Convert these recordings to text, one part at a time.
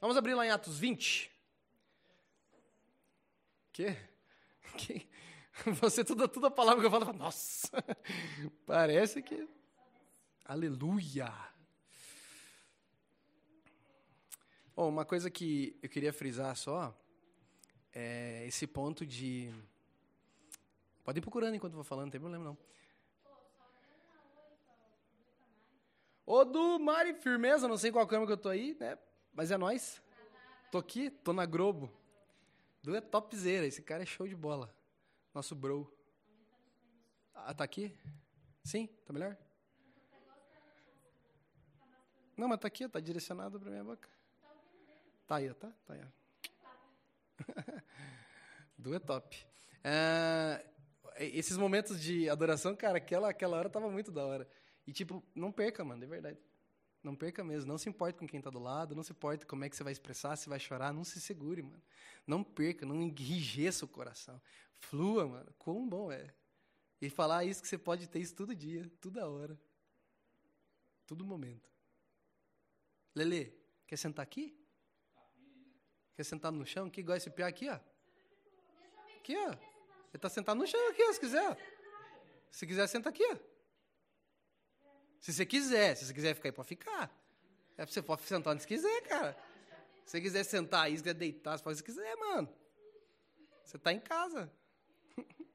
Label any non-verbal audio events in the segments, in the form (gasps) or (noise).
Vamos abrir lá em Atos 20. Que? que? Você, toda, toda palavra que eu falo, nossa, parece que. Aleluia! Oh, uma coisa que eu queria frisar só é esse ponto de. Pode ir procurando enquanto eu vou falando, não tem problema não. Ô, do Mari, firmeza, não sei qual câmera que eu tô aí, né? Mas é nós. Tô aqui, tô na Globo. Du é topzera, esse cara é show de bola. Nosso bro. Ah, tá aqui? Sim? Tá melhor? Não, mas tá aqui, tá direcionado pra minha boca. Tá aí, tá? Tá aí. (laughs) Du é top. É, esses momentos de adoração, cara, aquela, aquela hora tava muito da hora. E, tipo, não perca, mano, de verdade. Não perca mesmo. Não se importe com quem está do lado, não se importe como é que você vai expressar, se vai chorar. Não se segure, mano. Não perca, não enrijeça o coração. Flua, mano. Quão bom é. E falar isso que você pode ter isso todo dia, toda hora. Todo momento. Lele, quer sentar aqui? Quer sentar no chão? Que igual esse piá aqui, ó. Aqui, ó. Ele está sentado no chão aqui, ó, se quiser. Se quiser, senta aqui, ó. Se você quiser, se você quiser ficar aí, pode ficar. É, você pode sentar onde você quiser, cara. Se você quiser sentar aí, se quiser deitar, você pode se quiser, mano. Você está em casa. (laughs)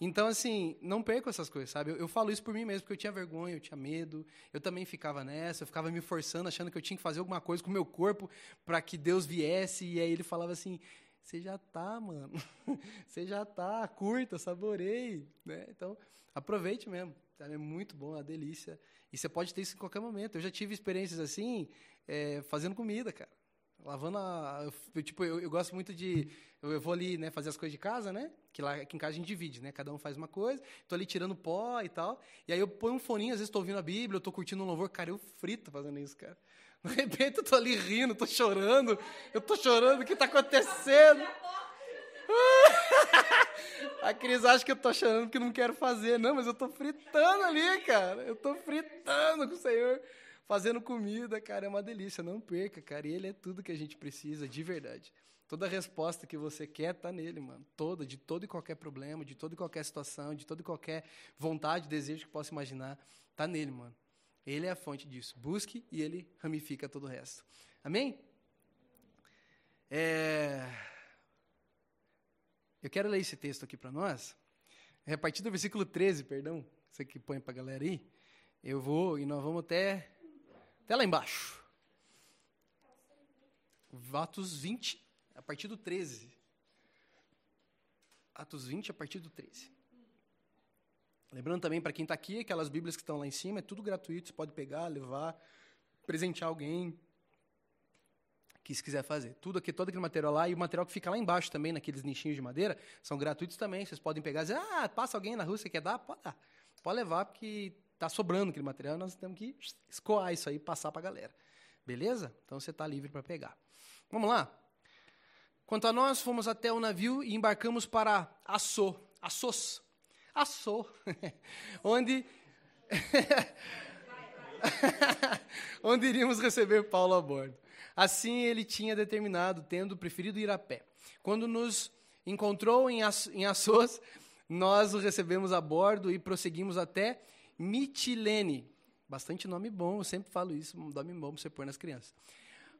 Então, assim, não perco essas coisas, sabe? Eu, eu, falo isso por mim mesmo, porque eu tinha vergonha, eu tinha medo, eu também ficava nessa, eu ficava me forçando, achando que eu tinha que fazer alguma coisa com o meu corpo para que Deus viesse, e aí ele falava assim: você já tá, mano, (laughs) você já tá, curta, saboreie, né? Então, aproveite mesmo. É muito bom, é uma delícia. E você pode ter isso em qualquer momento. Eu já tive experiências assim, é, fazendo comida, cara. Lavando a. Eu, tipo, eu, eu, gosto muito de. Eu, eu, vou ali, né, fazer as coisas de casa, né? Que lá aqui em casa a gente divide, né? Cada um faz uma coisa. Tô ali tirando pó e tal. E aí eu ponho um foninho, às vezes tô ouvindo a Bíblia, eu tô curtindo um louvor. Cara, eu frito fazendo isso, cara. De repente eu tô ali rindo, tô chorando. Eu tô chorando, o que tá acontecendo? (laughs) A Cris acha que eu tô chorando porque não quero fazer. Não, mas eu tô fritando ali, cara. Eu tô fritando com o Senhor, fazendo comida, cara. É uma delícia. Não perca, cara. E Ele é tudo que a gente precisa, de verdade. Toda resposta que você quer tá nele, mano. Toda, de todo e qualquer problema, de toda e qualquer situação, de toda e qualquer vontade, desejo que possa imaginar, tá nele, mano. Ele é a fonte disso. Busque e ele ramifica todo o resto. Amém? É... Eu quero ler esse texto aqui para nós. É a partir do versículo 13, perdão, você que põe para a galera aí. Eu vou e nós vamos até, até lá embaixo. Atos 20, a partir do 13. Atos 20, a partir do 13. Lembrando também para quem está aqui, aquelas Bíblias que estão lá em cima, é tudo gratuito, você pode pegar, levar, presentear alguém, que se quiser fazer. Tudo aqui, todo aquele material lá, e o material que fica lá embaixo também, naqueles nichinhos de madeira, são gratuitos também. Vocês podem pegar e dizer, ah, passa alguém na rua, você quer dar? Pode dar. Pode levar, porque está sobrando aquele material, nós temos que escoar isso aí e passar para a galera. Beleza? Então você está livre para pegar. Vamos lá? Quanto a nós, fomos até o navio e embarcamos para Açô. Açôs. Açô. (laughs) onde... (laughs) onde iríamos receber Paulo a bordo. Assim ele tinha determinado, tendo preferido ir a pé. Quando nos encontrou em, Assos, nós o recebemos a bordo e prosseguimos até Mitilene. Bastante nome bom, eu sempre falo isso, um nome bom para você pôr nas crianças.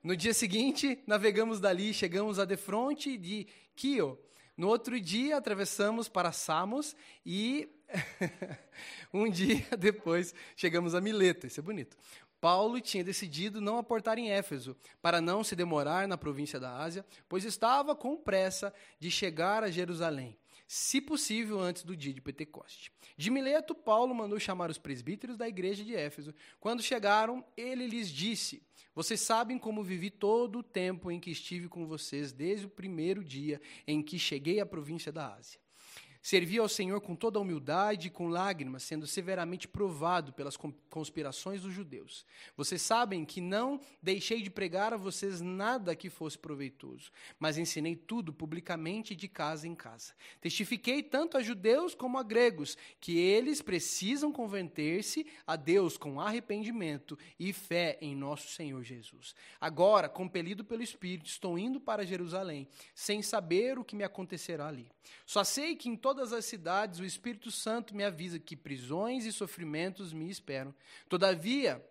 No dia seguinte, navegamos dali, chegamos a defronte de Quio. No outro dia, atravessamos para Samos e (laughs) um dia depois chegamos a Mileto. Isso é bonito. Paulo tinha decidido não aportar em Éfeso, para não se demorar na província da Ásia, pois estava com pressa de chegar a Jerusalém, se possível antes do dia de Pentecoste. De Mileto, Paulo mandou chamar os presbíteros da igreja de Éfeso. Quando chegaram, ele lhes disse: Vocês sabem como vivi todo o tempo em que estive com vocês, desde o primeiro dia em que cheguei à província da Ásia Servi ao Senhor com toda humildade e com lágrimas, sendo severamente provado pelas conspirações dos judeus. Vocês sabem que não deixei de pregar a vocês nada que fosse proveitoso, mas ensinei tudo publicamente de casa em casa. Testifiquei tanto a judeus como a gregos que eles precisam converter-se a Deus com arrependimento e fé em nosso Senhor Jesus. Agora, compelido pelo Espírito, estou indo para Jerusalém, sem saber o que me acontecerá ali. Só sei que em todas as cidades o Espírito Santo me avisa que prisões e sofrimentos me esperam. Todavia,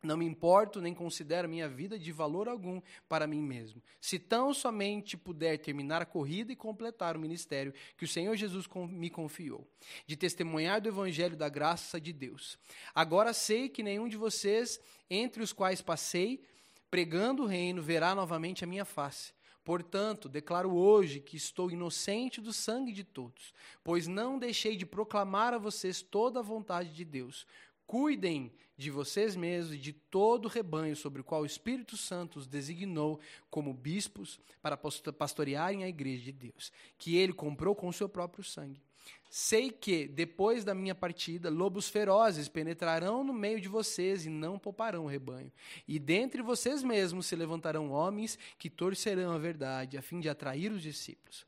não me importo nem considero minha vida de valor algum para mim mesmo. Se tão somente puder terminar a corrida e completar o ministério que o Senhor Jesus me confiou, de testemunhar do evangelho da graça de Deus. Agora sei que nenhum de vocês, entre os quais passei, pregando o reino, verá novamente a minha face. Portanto, declaro hoje que estou inocente do sangue de todos, pois não deixei de proclamar a vocês toda a vontade de Deus. Cuidem de vocês mesmos e de todo o rebanho sobre o qual o Espírito Santo os designou como bispos para pastorearem a igreja de Deus, que ele comprou com o seu próprio sangue. Sei que, depois da minha partida, lobos ferozes penetrarão no meio de vocês e não pouparão o rebanho. E dentre vocês mesmos se levantarão homens que torcerão a verdade, a fim de atrair os discípulos.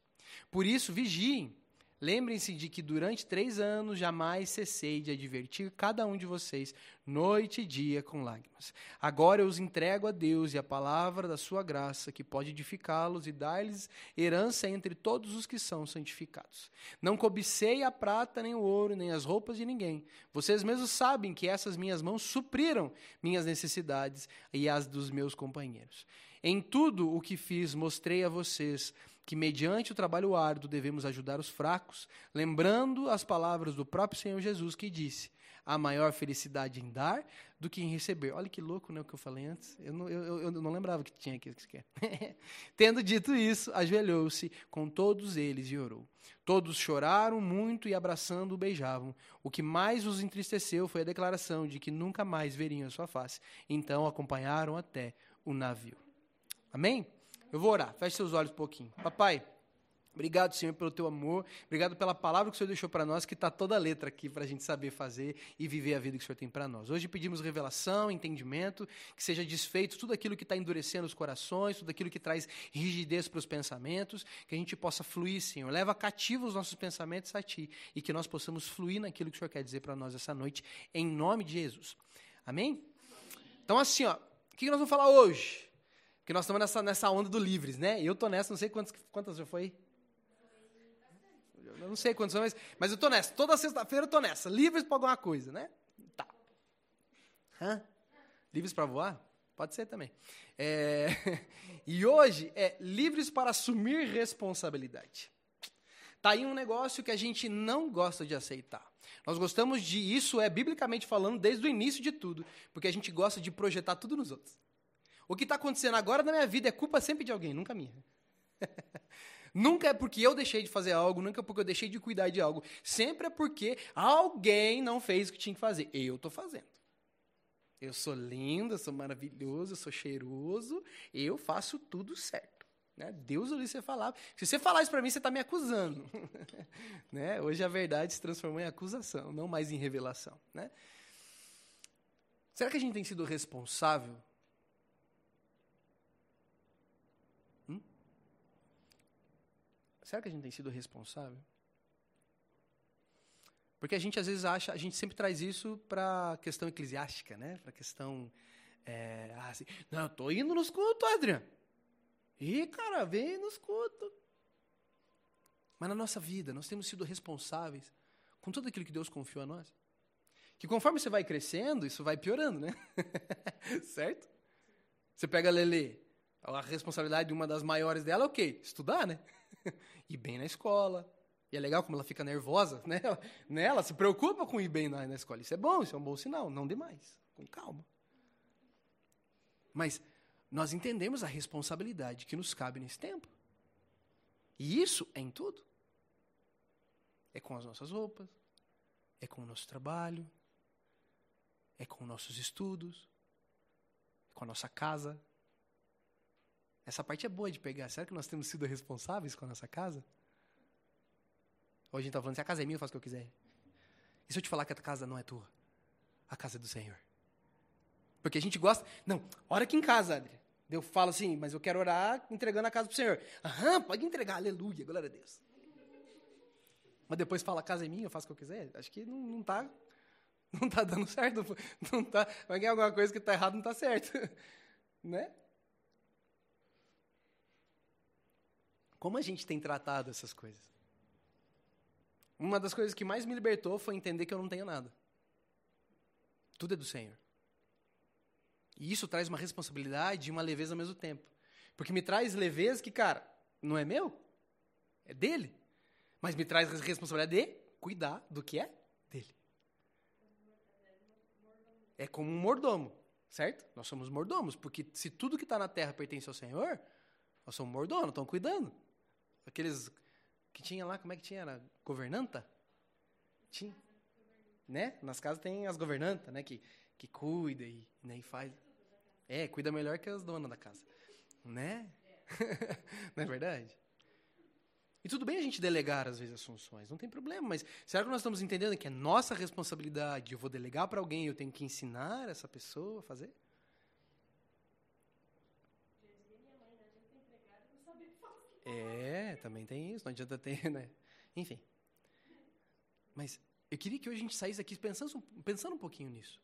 Por isso, vigiem Lembrem-se de que durante três anos jamais cessei de advertir cada um de vocês, noite e dia, com lágrimas. Agora eu os entrego a Deus e a palavra da sua graça, que pode edificá-los e dar-lhes herança entre todos os que são santificados. Não cobicei a prata, nem o ouro, nem as roupas de ninguém. Vocês mesmos sabem que essas minhas mãos supriram minhas necessidades e as dos meus companheiros. Em tudo o que fiz, mostrei a vocês que, mediante o trabalho árduo, devemos ajudar os fracos, lembrando as palavras do próprio Senhor Jesus que disse: há maior felicidade em dar do que em receber. Olha que louco né, o que eu falei antes. Eu não, eu, eu não lembrava que tinha aqui. (laughs) Tendo dito isso, ajoelhou-se com todos eles e orou. Todos choraram muito e abraçando o beijavam. O que mais os entristeceu foi a declaração de que nunca mais veriam a sua face. Então acompanharam até o navio. Amém? Eu vou orar. Feche seus olhos um pouquinho. Papai, obrigado, Senhor, pelo teu amor. Obrigado pela palavra que o Senhor deixou para nós, que está toda a letra aqui para a gente saber fazer e viver a vida que o Senhor tem para nós. Hoje pedimos revelação, entendimento, que seja desfeito tudo aquilo que está endurecendo os corações, tudo aquilo que traz rigidez para os pensamentos, que a gente possa fluir, Senhor. Leva cativo os nossos pensamentos a Ti e que nós possamos fluir naquilo que o Senhor quer dizer para nós essa noite, em nome de Jesus. Amém? Então, assim, ó, o que nós vamos falar hoje? Porque nós estamos nessa, nessa onda do livres, né? Eu tô nessa, não sei quantas, quantas já foi. Eu não sei quantas são, mas, mas eu tô nessa. Toda sexta-feira eu tô nessa. Livres para alguma coisa, né? Tá. Hã? Livres para voar? Pode ser também. É... (laughs) e hoje é livres para assumir responsabilidade. Tá aí um negócio que a gente não gosta de aceitar. Nós gostamos de isso é biblicamente falando desde o início de tudo, porque a gente gosta de projetar tudo nos outros. O que está acontecendo agora na minha vida é culpa sempre de alguém, nunca minha. (laughs) nunca é porque eu deixei de fazer algo, nunca é porque eu deixei de cuidar de algo. Sempre é porque alguém não fez o que tinha que fazer. Eu estou fazendo. Eu sou lindo, eu sou maravilhoso, eu sou cheiroso, eu faço tudo certo. Né? Deus ouviu você falar. Se você falar isso para mim, você está me acusando. (laughs) né? Hoje a verdade se transformou em acusação, não mais em revelação. Né? Será que a gente tem sido responsável Será que a gente tem sido responsável? Porque a gente às vezes acha, a gente sempre traz isso para a questão eclesiástica, né? Para a questão, é, assim, não, eu tô indo nos cultos, Adriano. E cara, vem nos cultos. Mas na nossa vida, nós temos sido responsáveis com tudo aquilo que Deus confiou a nós. Que conforme você vai crescendo, isso vai piorando, né? (laughs) certo? Você pega a Lelê, a responsabilidade de uma das maiores dela é o quê? Estudar, né? Ir (laughs) bem na escola. E é legal como ela fica nervosa, né? (laughs) né? Ela se preocupa com ir bem na, na escola. Isso é bom, isso é um bom sinal. Não demais. Com calma. Mas nós entendemos a responsabilidade que nos cabe nesse tempo. E isso é em tudo. É com as nossas roupas, é com o nosso trabalho, é com nossos estudos, é com a nossa casa, essa parte é boa de pegar. Será que nós temos sido responsáveis com a nossa casa? Hoje a gente tá falando, se a casa é minha, eu faço o que eu quiser. E se eu te falar que a casa não é tua? A casa é do Senhor. Porque a gente gosta. Não, ora aqui em casa, Adri. Eu falo assim, mas eu quero orar entregando a casa pro Senhor. Aham, pode entregar, aleluia, glória a Deus. Mas depois fala, a casa é minha, eu faço o que eu quiser. Acho que não, não tá. (laughs) Não tá dando certo. Não tá. Vai ganhar alguma coisa que tá errado, não tá certo. (laughs) Né? Como a gente tem tratado essas coisas? Uma das coisas que mais me libertou foi entender que eu não tenho nada. Tudo é do Senhor. E isso traz uma responsabilidade e uma leveza ao mesmo tempo. Porque me traz leveza que, cara, não é meu, é dele. Mas me traz responsabilidade de cuidar do que é dele. É como um mordomo, certo? Nós somos mordomos, porque se tudo que está na terra pertence ao Senhor, nós somos mordomos, estão cuidando. Aqueles que tinha lá, como é que tinha? Era governanta? Tinha. Né? Nas casas tem as governantas, né? Que, que cuida e, né, e faz. É, cuida melhor que as donas da casa. Né? (laughs) não é verdade? E tudo bem a gente delegar, às vezes, as funções, não tem problema, mas será que nós estamos entendendo que é nossa responsabilidade? Eu vou delegar para alguém, eu tenho que ensinar essa pessoa a fazer? É, também tem isso, não adianta ter, (laughs) né? Enfim. Mas eu queria que hoje a gente saísse aqui pensando, pensando um pouquinho nisso.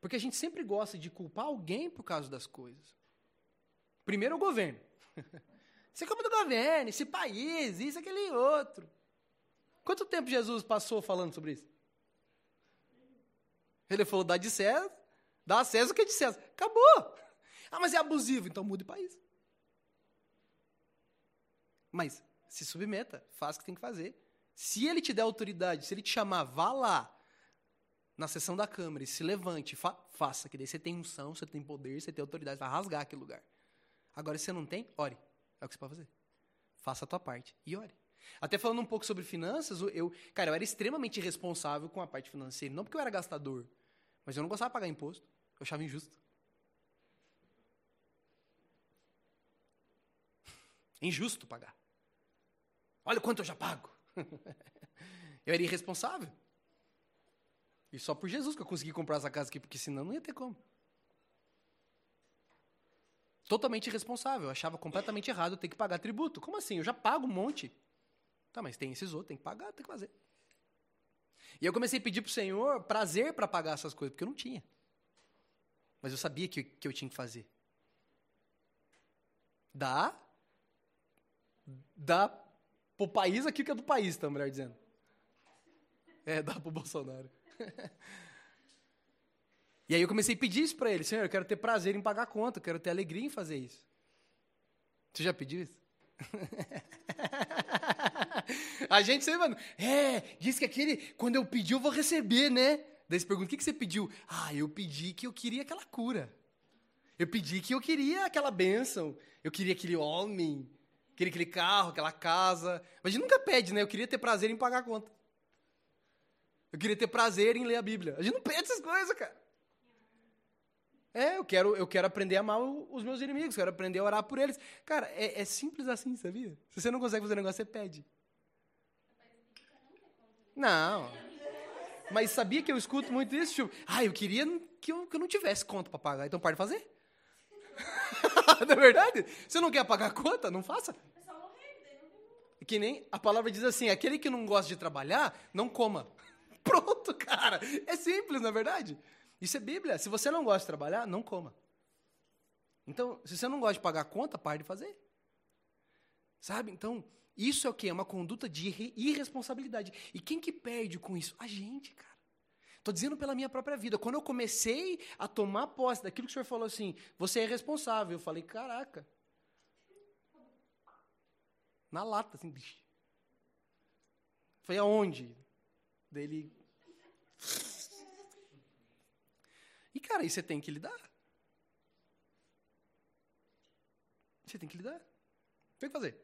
Porque a gente sempre gosta de culpar alguém por causa das coisas. Primeiro o governo. (laughs) Você é culpa do governo, esse país, isso, aquele outro. Quanto tempo Jesus passou falando sobre isso? Ele falou, dá de César, dá a César o que é de César. Acabou. Ah, mas é abusivo, então mude o país. Mas se submeta, faça o que tem que fazer. Se ele te der autoridade, se ele te chamar, vá lá na sessão da Câmara e se levante, fa faça, que daí você tem unção, você tem poder, você tem autoridade, vai rasgar aquele lugar. Agora, se você não tem, ore. É o que você pode fazer. Faça a tua parte e ore. Até falando um pouco sobre finanças, eu, cara, eu era extremamente responsável com a parte financeira. Não porque eu era gastador, mas eu não gostava de pagar imposto. Eu achava injusto. (laughs) Injusto pagar. Olha quanto eu já pago. (laughs) eu era irresponsável. E só por Jesus que eu consegui comprar essa casa aqui, porque senão não ia ter como. Totalmente irresponsável. Eu achava completamente errado ter que pagar tributo. Como assim? Eu já pago um monte. Tá, mas tem esses outros, tem que pagar, tem que fazer. E eu comecei a pedir para o Senhor prazer para pagar essas coisas, porque eu não tinha. Mas eu sabia que, que eu tinha que fazer. Dá. Dá pro país aquilo que é do país, tá, melhor dizendo. É, dá pro Bolsonaro. (laughs) e aí eu comecei a pedir isso para ele. Senhor, eu quero ter prazer em pagar conta, eu quero ter alegria em fazer isso. Você já pediu isso? (laughs) a gente sempre, mano, é, diz que aquele, quando eu pedir, eu vou receber, né? Daí você pergunta, o que, que você pediu? Ah, eu pedi que eu queria aquela cura. Eu pedi que eu queria aquela bênção. Eu queria aquele homem, queria aquele carro, aquela casa. Mas a gente nunca pede, né? Eu queria ter prazer em pagar a conta. Eu queria ter prazer em ler a Bíblia. A gente não pede essas coisas, cara. É, eu quero, eu quero aprender a amar os meus inimigos, quero aprender a orar por eles. Cara, é, é simples assim, sabia? Se você não consegue fazer um negócio, você pede. Não. Mas sabia que eu escuto muito isso? Tipo, ah, eu queria que eu, que eu não tivesse conta para pagar, então pode fazer. (laughs) não é verdade? Você não quer pagar a conta? Não faça. Que nem a palavra diz assim: aquele que não gosta de trabalhar, não coma. (laughs) Pronto, cara. É simples, na é verdade. Isso é Bíblia. Se você não gosta de trabalhar, não coma. Então, se você não gosta de pagar a conta, pare de fazer. Sabe? Então, isso é o quê? É uma conduta de irresponsabilidade. E quem que perde com isso? A gente, cara. Estou dizendo pela minha própria vida. Quando eu comecei a tomar posse daquilo que o senhor falou assim, você é responsável. Eu falei, caraca. Na lata, assim. Foi aonde? dele. E, cara, aí você tem que lidar. Você tem que lidar. Tem que fazer.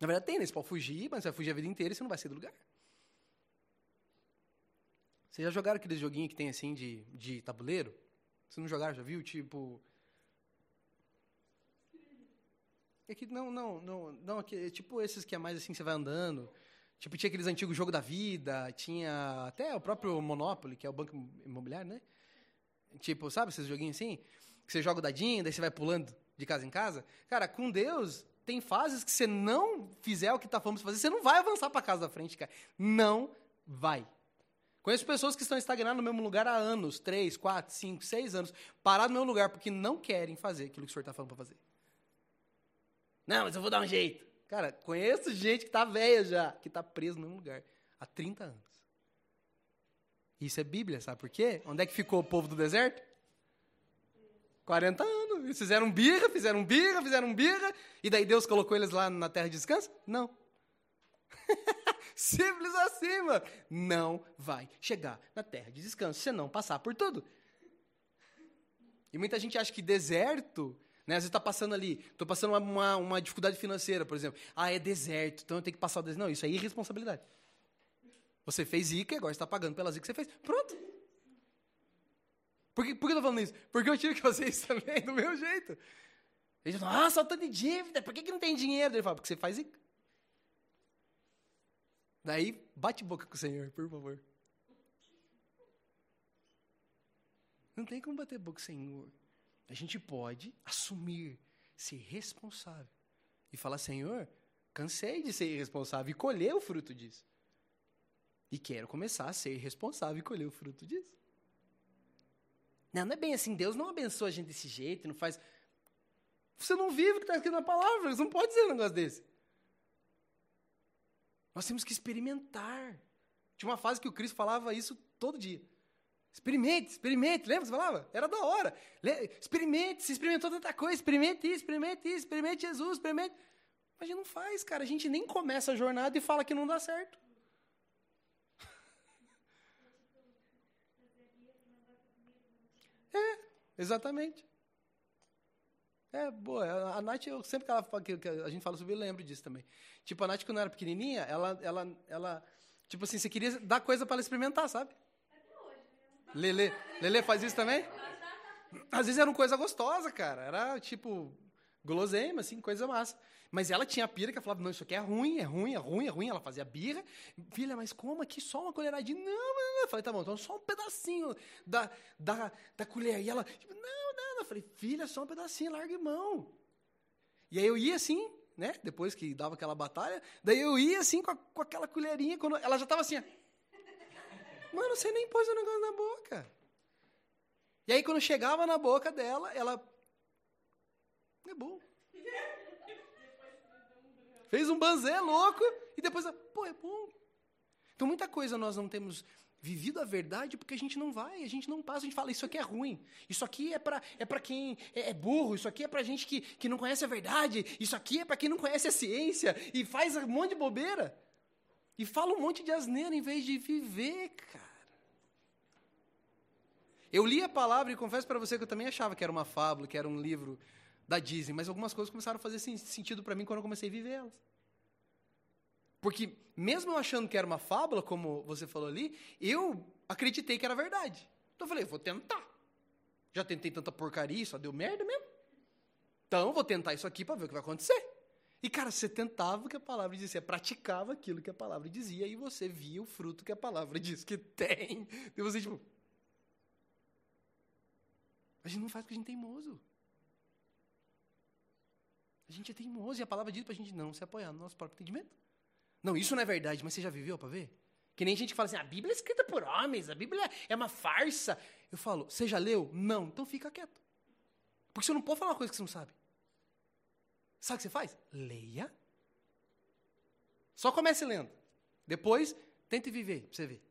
Na verdade, tem, né? Você pode fugir, mas você vai fugir a vida inteira e você não vai sair do lugar. Vocês já jogaram aqueles joguinhos que tem assim de, de tabuleiro? Vocês não jogaram, já viu? Tipo. É que não, não, não, não, é tipo esses que é mais assim, você vai andando. Tipo, tinha aqueles antigos jogo da vida, tinha até o próprio Monopoly, que é o banco imobiliário, né? Tipo, sabe esses joguinhos assim? Que você joga o dadinho, daí você vai pulando de casa em casa. Cara, com Deus, tem fases que você não fizer o que está falando fazer, você não vai avançar para casa da frente, cara. Não vai. Conheço pessoas que estão estagnadas no mesmo lugar há anos, três, quatro, cinco, seis anos, paradas no mesmo lugar porque não querem fazer aquilo que o senhor está falando para fazer. Não, mas eu vou dar um jeito. Cara, conheço gente que está velha já, que está preso no mesmo lugar há 30 anos. Isso é Bíblia, sabe por quê? Onde é que ficou o povo do deserto? 40 anos. Eles fizeram birra, fizeram birra, fizeram birra, e daí Deus colocou eles lá na terra de descanso? Não. (laughs) Simples assim, mano. Não vai chegar na terra de descanso se não passar por tudo. E muita gente acha que deserto, né? Às vezes está passando ali, estou passando uma, uma, dificuldade financeira, por exemplo. Ah, é deserto, então eu tenho que passar o deserto. Não, isso é irresponsabilidade. Você fez ICA, agora está pagando pelas ICA que você fez. Pronto. Por que, por que eu estou falando isso? Porque eu tive que fazer (laughs) isso também, do meu jeito. Ele fala, ah, só tô de dívida, por que, que não tem dinheiro? Ele fala, porque você faz ICA. Daí, bate boca com o Senhor, por favor. Não tem como bater boca com o Senhor. A gente pode assumir, ser responsável. E falar, Senhor, cansei de ser irresponsável e colher o fruto disso. E quero começar a ser responsável e colher o fruto disso. Não, não é bem assim. Deus não abençoa a gente desse jeito, não faz. Você não vive o que está escrito na palavra. Você não pode dizer um negócio desse. Nós temos que experimentar. Tinha uma fase que o Cristo falava isso todo dia. Experimente, experimente. Lembra que você falava? Era da hora. Experimente, se experimentou tanta coisa. Experimente isso, experimente isso, experimente Jesus, experimente. Mas a gente não faz, cara. A gente nem começa a jornada e fala que não dá certo. (laughs) É, exatamente. É, boa. A Nath, eu, sempre que, ela, que, a gente fala sobre, eu lembro disso também. Tipo, a Nath, quando era pequenininha, ela, ela, ela tipo assim, você queria dar coisa para ela experimentar, sabe? Lele, Lele faz isso também? Às vezes era uma coisa gostosa, cara. Era tipo guloseima, assim, coisa massa. Mas ela tinha pira que falava, não, isso aqui é ruim, é ruim, é ruim, é ruim. Ela fazia birra. Filha, mas como aqui só uma colheradinha? Não, não, não. Eu falei, tá bom, então só um pedacinho da, da, da colher. E ela, tipo, não, não. Eu falei, filha, só um pedacinho, larga mão. E aí eu ia assim, né? Depois que dava aquela batalha, daí eu ia assim com, a, com aquela colherinha, quando ela já tava assim, Mano, você nem pôs o negócio na boca. E aí quando chegava na boca dela, ela. É bom. Fez um banzé louco e depois, pô, é bom. Então muita coisa nós não temos vivido a verdade porque a gente não vai, a gente não passa, a gente fala, isso aqui é ruim, isso aqui é para é quem é, é, burro, isso aqui é para gente que, que não conhece a verdade, isso aqui é para quem não conhece a ciência e faz um monte de bobeira. E fala um monte de asneira em vez de viver, cara. Eu li a palavra e confesso para você que eu também achava que era uma fábula, que era um livro da Disney, mas algumas coisas começaram a fazer sentido para mim quando eu comecei a viver elas. Porque, mesmo eu achando que era uma fábula, como você falou ali, eu acreditei que era verdade. Então eu falei, vou tentar. Já tentei tanta porcaria, só deu merda mesmo. Então, vou tentar isso aqui para ver o que vai acontecer. E, cara, você tentava o que a palavra dizia, praticava aquilo que a palavra dizia, e você via o fruto que a palavra (laughs) diz que tem. E você, tipo. A gente não faz porque a gente é teimoso. A gente é teimoso, e a palavra diz pra gente não se apoiar no nosso próprio entendimento. Não, isso não é verdade, mas você já viveu para ver? Que nem gente que fala assim, a Bíblia é escrita por homens, a Bíblia é uma farsa. Eu falo, você já leu? Não, então fica quieto. Porque você não pode falar uma coisa que você não sabe. Sabe o que você faz? Leia. Só comece lendo. Depois, tente viver, pra você ver.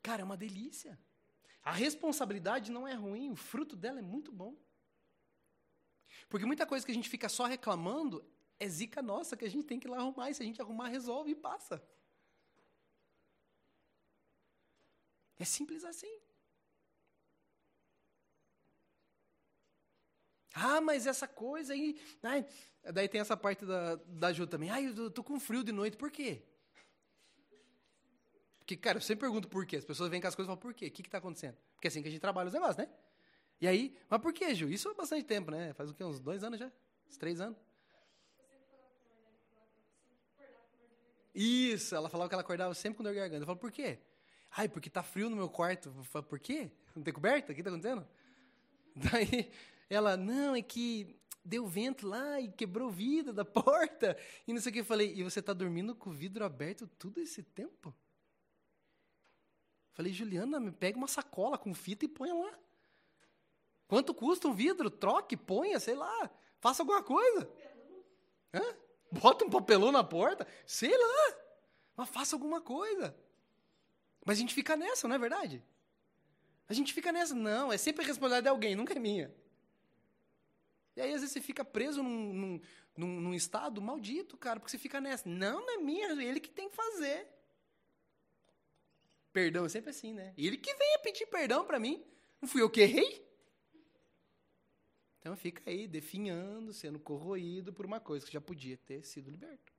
Cara, é uma delícia. A responsabilidade não é ruim, o fruto dela é muito bom. Porque muita coisa que a gente fica só reclamando é zica nossa que a gente tem que ir lá arrumar. E se a gente arrumar, resolve e passa. É simples assim. Ah, mas essa coisa aí. Ai, daí tem essa parte da, da ajuda também. Ai, eu tô com frio de noite, por quê? Porque, cara, eu sempre pergunto por quê. As pessoas vêm com as coisas e falam, por quê? O que está acontecendo? Porque é assim que a gente trabalha os negócios, né? E aí, mas por que, Ju? Isso há bastante tempo, né? Faz o quê? Uns dois anos já? Uns três anos? Isso, ela falava que ela acordava sempre com dor de garganta. Eu falo, por quê? Ai, porque tá frio no meu quarto. Eu falo, por quê? Não tem coberta? O que tá acontecendo? (laughs) Daí ela, não, é que deu vento lá e quebrou o vidro da porta. E não sei o que. Eu falei, e você tá dormindo com o vidro aberto todo esse tempo? Falei, Juliana, me pega uma sacola com fita e põe lá. Quanto custa um vidro? Troque, ponha, sei lá. Faça alguma coisa. Hã? Bota um papelão na porta, sei lá. Mas faça alguma coisa. Mas a gente fica nessa, não é verdade? A gente fica nessa, não, é sempre a responsabilidade de alguém, nunca é minha. E aí, às vezes, você fica preso num, num, num, num estado maldito, cara, porque você fica nessa. Não, não é minha, é ele que tem que fazer. Perdão é sempre assim, né? Ele que venha pedir perdão para mim. Não fui eu que errei? Então fica aí, definhando, sendo corroído por uma coisa que já podia ter sido liberto.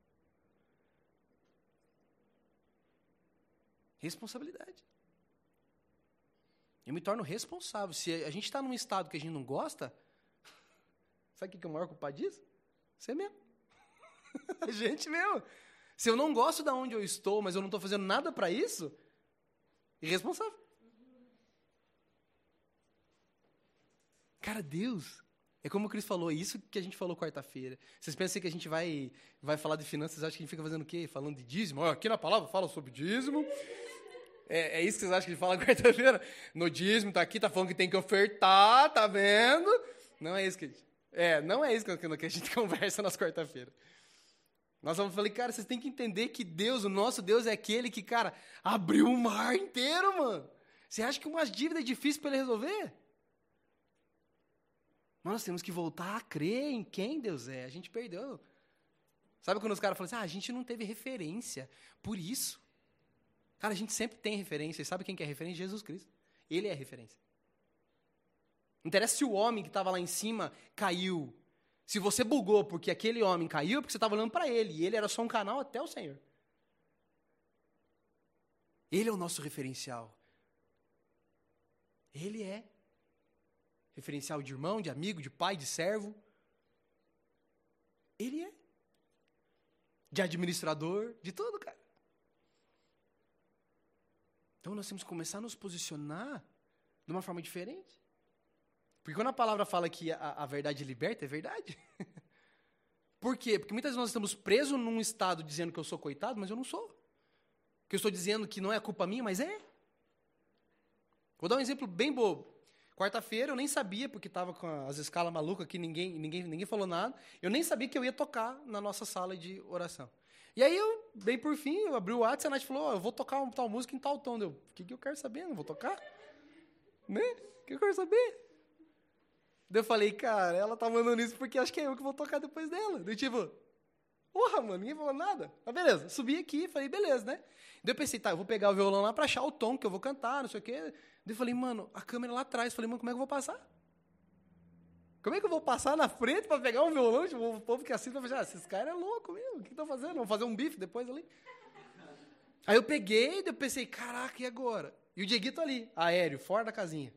Responsabilidade. Eu me torno responsável. Se a gente está num estado que a gente não gosta, (laughs) sabe o que é o maior culpado disso? Você mesmo. (laughs) a gente mesmo. Se eu não gosto de onde eu estou, mas eu não estou fazendo nada para isso, irresponsável. Cara, Deus é como o Cris falou, isso que a gente falou quarta-feira. Vocês pensam que a gente vai, vai falar de finanças, acham que a gente fica fazendo o quê? Falando de dízimo? aqui na palavra fala sobre dízimo. É, é isso que vocês acham que a gente fala (laughs) quarta-feira? No dízimo, tá aqui, tá falando que tem que ofertar, tá vendo? Não é isso que a gente, é, não é isso que a gente (laughs) conversa nas quarta-feiras. Nós vamos falar, cara, vocês têm que entender que Deus, o nosso Deus, é aquele que, cara, abriu o mar inteiro, mano. Você acha que umas dívidas é difícil para ele resolver? Nós temos que voltar a crer em quem Deus é. A gente perdeu. Sabe quando os caras falam assim, ah, a gente não teve referência. Por isso. Cara, a gente sempre tem referência. E sabe quem que é referência? Jesus Cristo. Ele é referência. Não interessa se o homem que estava lá em cima caiu. Se você bugou porque aquele homem caiu, é porque você estava olhando para ele. E ele era só um canal até o Senhor. Ele é o nosso referencial. Ele é referencial de irmão, de amigo, de pai, de servo. Ele é. De administrador, de tudo, cara. Então nós temos que começar a nos posicionar de uma forma diferente. Porque quando a palavra fala que a, a verdade liberta, é verdade. (laughs) Por quê? Porque muitas vezes nós estamos presos num estado dizendo que eu sou coitado, mas eu não sou. Que eu estou dizendo que não é culpa minha, mas é. Vou dar um exemplo bem bobo. Quarta-feira eu nem sabia, porque estava com as escalas malucas aqui, ninguém, ninguém, ninguém falou nada. Eu nem sabia que eu ia tocar na nossa sala de oração. E aí eu, bem por fim, eu abri o WhatsApp e a Nath falou, oh, eu vou tocar uma tal música em tal tom. Eu, o que, que eu quero saber? Não vou tocar? Né? O que eu quero saber? Daí eu falei, cara, ela tá mandando isso porque acho que é eu que vou tocar depois dela. Daí tipo, porra, mano, ninguém falou nada. Mas beleza, subi aqui, falei, beleza, né? Daí eu pensei, tá, eu vou pegar o violão lá pra achar o tom que eu vou cantar, não sei o quê. Daí eu falei, mano, a câmera lá atrás. Falei, mano, como é que eu vou passar? Como é que eu vou passar na frente para pegar um violão? Tipo, o povo que assiste vai falar, ah, esses caras é louco mesmo, o que estão fazendo? Vão fazer um bife depois ali? Aí eu peguei, eu pensei, caraca, e agora? E o Dieguito ali, aéreo, fora da casinha.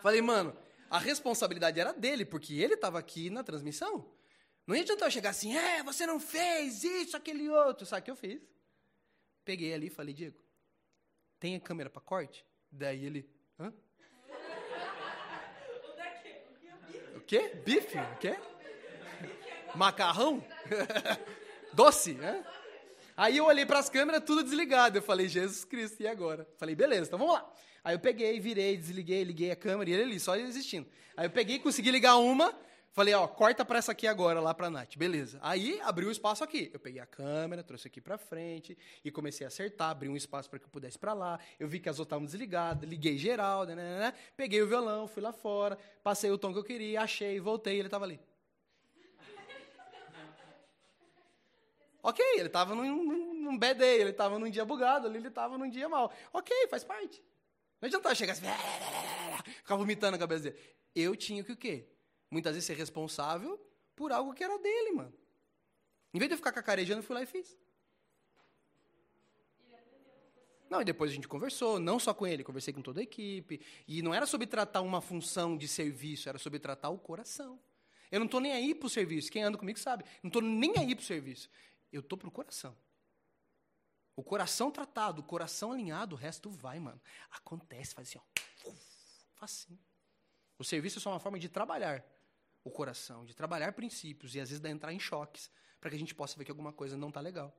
Falei, mano, a responsabilidade era dele, porque ele estava aqui na transmissão. Não ia adiantar eu chegar assim, é, você não fez isso, aquele outro. Sabe o que eu fiz? Peguei ali e falei, Diego, tem a câmera para corte? Daí ele, hã? O quê? Bife? O quê? Macarrão? (laughs) Doce, né? Aí eu olhei para as câmeras, tudo desligado. Eu falei, Jesus Cristo, e agora? Falei, beleza, então vamos lá. Aí eu peguei, virei, desliguei, liguei a câmera e ele ali, só existindo. Aí eu peguei, consegui ligar uma, Falei, ó, corta para essa aqui agora, lá para a Nath. Beleza. Aí, abriu o espaço aqui. Eu peguei a câmera, trouxe aqui para frente e comecei a acertar, abri um espaço para que eu pudesse para lá. Eu vi que as outras estavam desligadas, liguei geral, né, né, né, né, Peguei o violão, fui lá fora, passei o tom que eu queria, achei, voltei, ele estava ali. (laughs) ok, ele estava num, num, bad day, ele estava num dia bugado, ali ele estava num dia mal. Ok, faz parte. Não adiantava chegar assim, (laughs) ficar vomitando a cabeça dele. Eu tinha que o quê? Muitas vezes ser responsável por algo que era dele, mano. Em vez de eu ficar cacarejando, eu fui lá e fiz. Não, e depois a gente conversou, não só com ele, conversei com toda a equipe. E não era sobre tratar uma função de serviço, era sobre tratar o coração. Eu não estou nem aí para o serviço. Quem anda comigo sabe. Não estou nem aí para o serviço. Eu estou para o coração. O coração tratado, o coração alinhado, o resto vai, mano. Acontece, faz assim, ó. Faz assim. O serviço é só uma forma de trabalhar o coração, de trabalhar princípios e às vezes entrar em choques, para que a gente possa ver que alguma coisa não está legal.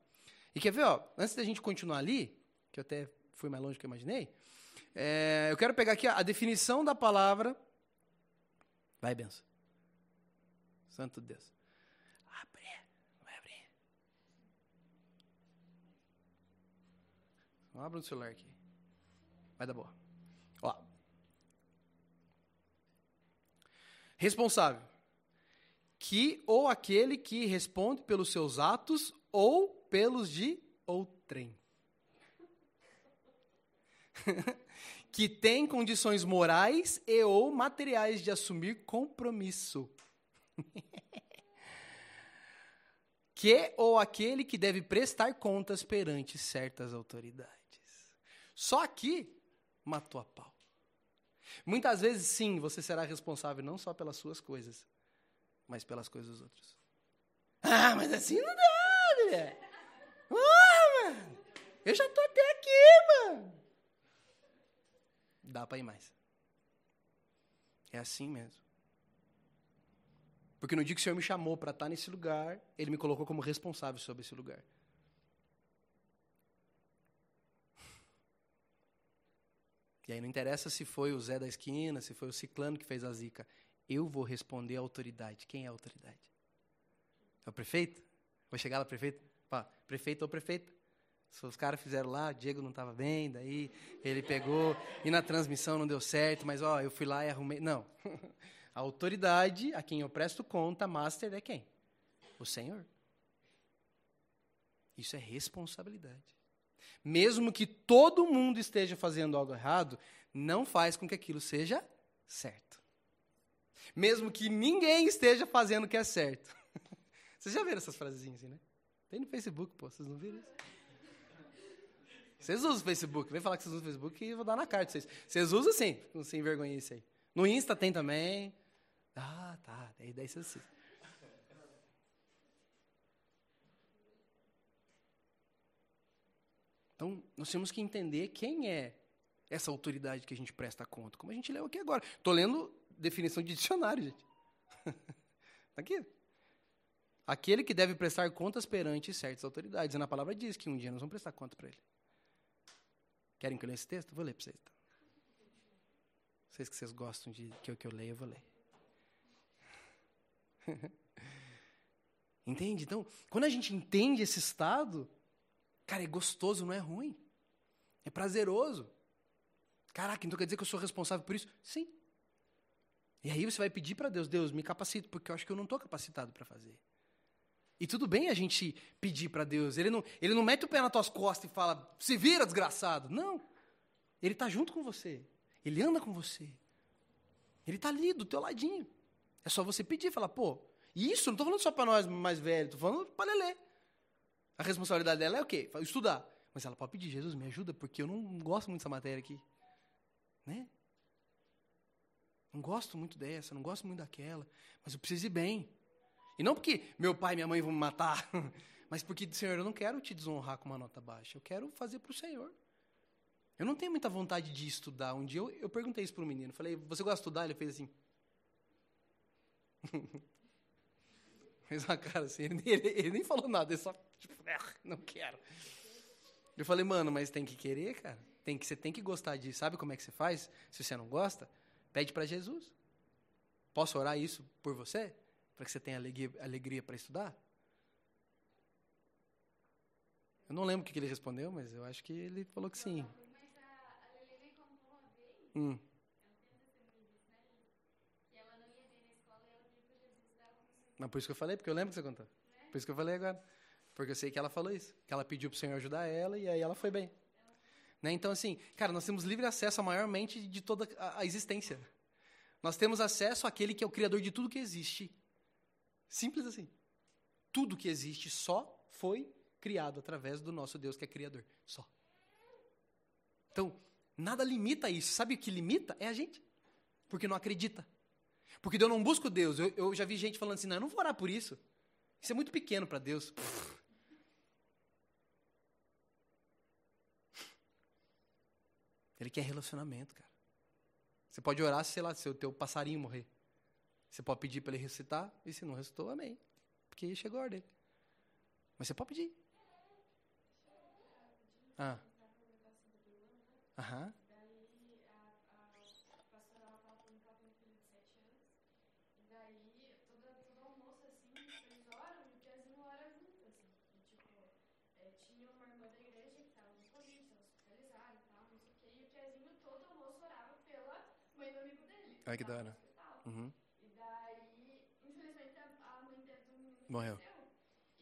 E quer ver, ó, antes da gente continuar ali, que eu até fui mais longe do que eu imaginei, é, eu quero pegar aqui a, a definição da palavra. Vai, benção. Santo Deus. Abre, vai abrir. Abra o celular aqui. Vai dar boa. Ó. Responsável. Que ou aquele que responde pelos seus atos ou pelos de outrem. (laughs) que tem condições morais e ou materiais de assumir compromisso. (laughs) que ou aquele que deve prestar contas perante certas autoridades. Só aqui matou a pau. Muitas vezes, sim, você será responsável não só pelas suas coisas, mas pelas coisas dos outros. Ah, mas assim não dá, mulher. Ah, mano. Eu já tô até aqui, mano. Dá para ir mais. É assim mesmo. Porque no dia que o Senhor me chamou para estar nesse lugar, Ele me colocou como responsável sobre esse lugar. E aí não interessa se foi o Zé da esquina, se foi o ciclano que fez a zica. Eu vou responder à autoridade. Quem é a autoridade? É o prefeito? Vou chegar lá, prefeito? Pá, prefeito ou prefeita? Se os caras fizeram lá, o Diego não estava bem, daí ele pegou, e na transmissão não deu certo, mas ó, eu fui lá e arrumei. Não. (laughs) A autoridade a quem eu presto conta, master, é quem? O Senhor. Isso é responsabilidade. Mesmo que todo mundo esteja fazendo algo errado, não faz com que aquilo seja certo. Mesmo que ninguém esteja fazendo o que é certo. (laughs) Vocês já viram essas frasezinhas assim, né? Tem no Facebook, pô, vocês não viram isso? Vocês usam o Facebook, vem falar que vocês usam o Facebook e vou dar na cara de vocês. Vocês usam sim, sem vergonha isso aí. No Insta tem também. Ah, tá. Daí, daí você Então, nós temos que entender quem é essa autoridade que a gente presta conta. Como a gente leu aqui agora. Estou lendo definição de dicionário, gente. (laughs) Tá aqui. Aquele que deve prestar contas perante certas autoridades. E na palavra diz que um dia nós vamos prestar conta para ele. Querem que eu leia esse texto? Vou ler para vocês. Então. Vocês que vocês gostam de que eu, que eu leia, eu vou ler. (laughs) Entende? Então, quando a gente entende esse estado, cara, é gostoso, não é ruim. É prazeroso. Caraca, então quer dizer que eu sou responsável por isso? Sim. E aí você vai pedir para Deus, Deus, me capacita, porque eu acho que eu não estou capacitado para fazer. E tudo bem a gente pedir para Deus. Ele não, ele não mete o pé nas tuas costas e fala, se vira, desgraçado. Não. Ele está junto com você. Ele anda com você. Ele está ali, do teu ladinho. É só você pedir, falar, pô, isso não estou falando só para nós mais velhos, estou falando para Lelê. A responsabilidade dela é o quê? Estudar. Mas ela pode pedir, Jesus, me ajuda, porque eu não gosto muito dessa matéria aqui. Né? Não gosto muito dessa, não gosto muito daquela, mas eu preciso ir bem. E não porque meu pai e minha mãe vão me matar, (laughs) mas porque, Senhor, eu não quero te desonrar com uma nota baixa, eu quero fazer para o Senhor. Eu não tenho muita vontade de estudar. Um dia eu, eu perguntei isso para o menino, falei, você gosta de estudar? Ele fez assim. (laughs) fez uma cara assim, ele, ele, ele, nem falou nada, ele só, tipo, ah, não quero. Eu falei, mano, mas tem que querer, cara. Tem que, você tem que gostar disso. Sabe como é que você faz? Se você não gosta, pede para Jesus. Posso orar isso por você? Para que você tenha alegria, alegria para estudar? Eu não lembro o que ele respondeu, mas eu acho que ele falou que sim. Hum. Mas por isso que eu falei, porque eu lembro que você contou. Por isso que eu falei agora. Porque eu sei que ela falou isso. Que ela pediu para o Senhor ajudar ela e aí ela foi bem. Né? Então, assim, cara, nós temos livre acesso à maior mente de toda a, existência. Nós temos acesso àquele que é o Criador de tudo que existe. Simples assim. Tudo que existe só foi criado através do nosso Deus que é Criador. Só. Então, nada limita isso. Sabe o que limita? É a gente. Porque não acredita. Porque eu não busco Deus. Eu, eu já vi gente falando assim, não, eu não vou orar por isso. Isso é muito pequeno para Deus. Ele quer relacionamento, cara. Você pode orar, sei lá, se o teu passarinho morrer. Você pode pedir para ele ressuscitar, e se não ressuscitou, amém. Porque chegou a ordem. Mas você pode pedir. Ah. Aham. Ai, que da hora. Uhum. E daí, infelizmente, a mãe dele Morreu.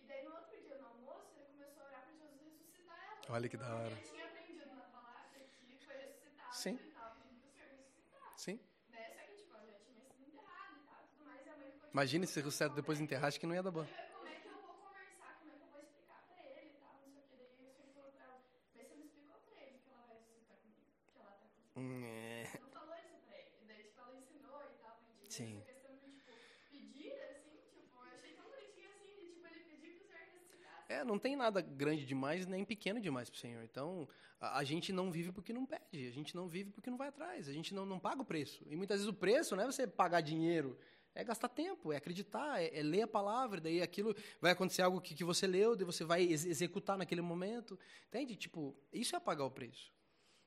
E daí, no outro dia, no almoço, ele começou a orar para Jesus ressuscitar ela. Olha que da hora. Ele tinha aprendido na palavra que foi ressuscitado. Sim. Ele estava pedindo para o Senhor ressuscitar. Sim. Né? Só que, tipo, já tinha sido enterrada e tal, tudo mais. E a mãe ficou, tipo, Imagine se ressuscita depois de enterrar, acho que não ia dar bom. Como é que eu vou conversar? Como é que eu vou explicar pra ele e tal? Não sei o que. Daí o senhor falou pra ela: Vê se você não explicou pra ele que ela vai ressuscitar comigo. Que ela tá comigo. Hum, é. Não falou isso pra ele. Daí, tipo, ela ensinou e tal. Mas, tipo, Sim. essa questão de, tipo, pedir, assim, tipo, eu achei tão bonitinho assim, de, tipo, ele pedir pro senhor ressuscitar. É, não tem nada grande demais nem pequeno demais pro Senhor. Então, a, a gente não vive porque não pede, a gente não vive porque não vai atrás, a gente não, não paga o preço. E muitas vezes o preço não é você pagar dinheiro, é gastar tempo, é acreditar, é, é ler a palavra, daí aquilo vai acontecer algo que, que você leu, daí você vai ex- executar naquele momento. Entende? Tipo, isso é pagar o preço.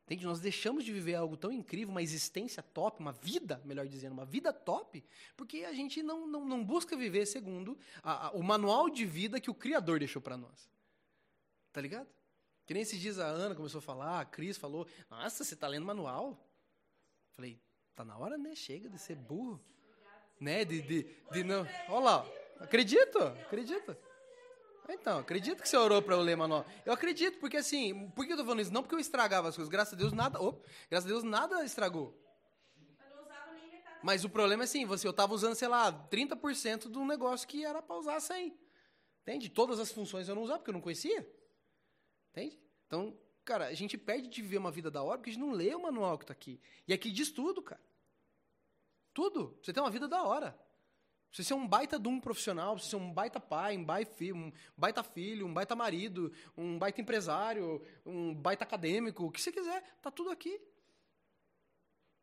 Entende? Nós deixamos de viver algo tão incrível, uma existência top, uma vida, melhor dizendo, uma vida top, porque a gente não, não, não busca viver segundo a- a- o manual de vida que o Criador deixou para nós. Tá ligado? Que nem esses dias a Ana começou a falar, a Cris falou, nossa, você tá lendo manual? Falei, tá na hora, né? Chega de ser burro. Né? De, de, de não. Olha lá, acredito, acredito. Então, acredito que você orou para eu ler manual. Eu acredito, porque assim, por que eu tô falando isso? Não porque eu estragava as coisas, graças a Deus nada. Graças a Deus nada estragou. Mas o problema é assim, você, eu tava usando, sei lá, 30% de um negócio que era pra usar 100. Entende? Todas as funções eu não usava porque eu não conhecia. Entende? Então, cara, a gente perde de viver uma vida da hora porque a gente não lê o manual que tá aqui. E aqui diz tudo, cara. Tudo. Você tem uma vida da hora. Você ser um baita de um profissional, você ser um baita pai, um baita, filho, um baita filho, um baita marido, um baita empresário, um baita acadêmico, o que você quiser, tá tudo aqui.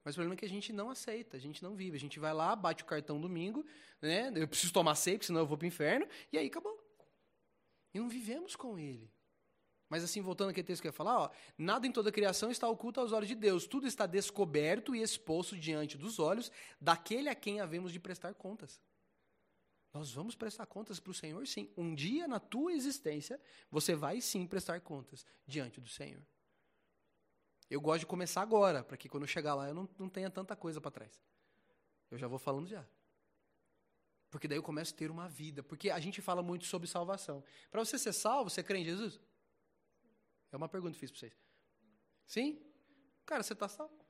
Mas o problema é que a gente não aceita, a gente não vive. A gente vai lá, bate o cartão domingo, né? Eu preciso tomar porque senão eu vou pro inferno, e aí acabou. E não vivemos com ele. Mas assim, voltando aquele texto que eu ia falar, ó, nada em toda a criação está oculto aos olhos de Deus. Tudo está descoberto e exposto diante dos olhos daquele a quem havemos de prestar contas. Nós vamos prestar contas para o Senhor, sim. Um dia na tua existência, você vai sim prestar contas diante do Senhor. Eu gosto de começar agora, para que quando eu chegar lá eu não, não tenha tanta coisa para trás. Eu já vou falando já. Porque daí eu começo a ter uma vida. Porque a gente fala muito sobre salvação. Para você ser salvo, você crê em Jesus? É uma pergunta que fiz para vocês. Sim? Cara, você está salvo. (laughs)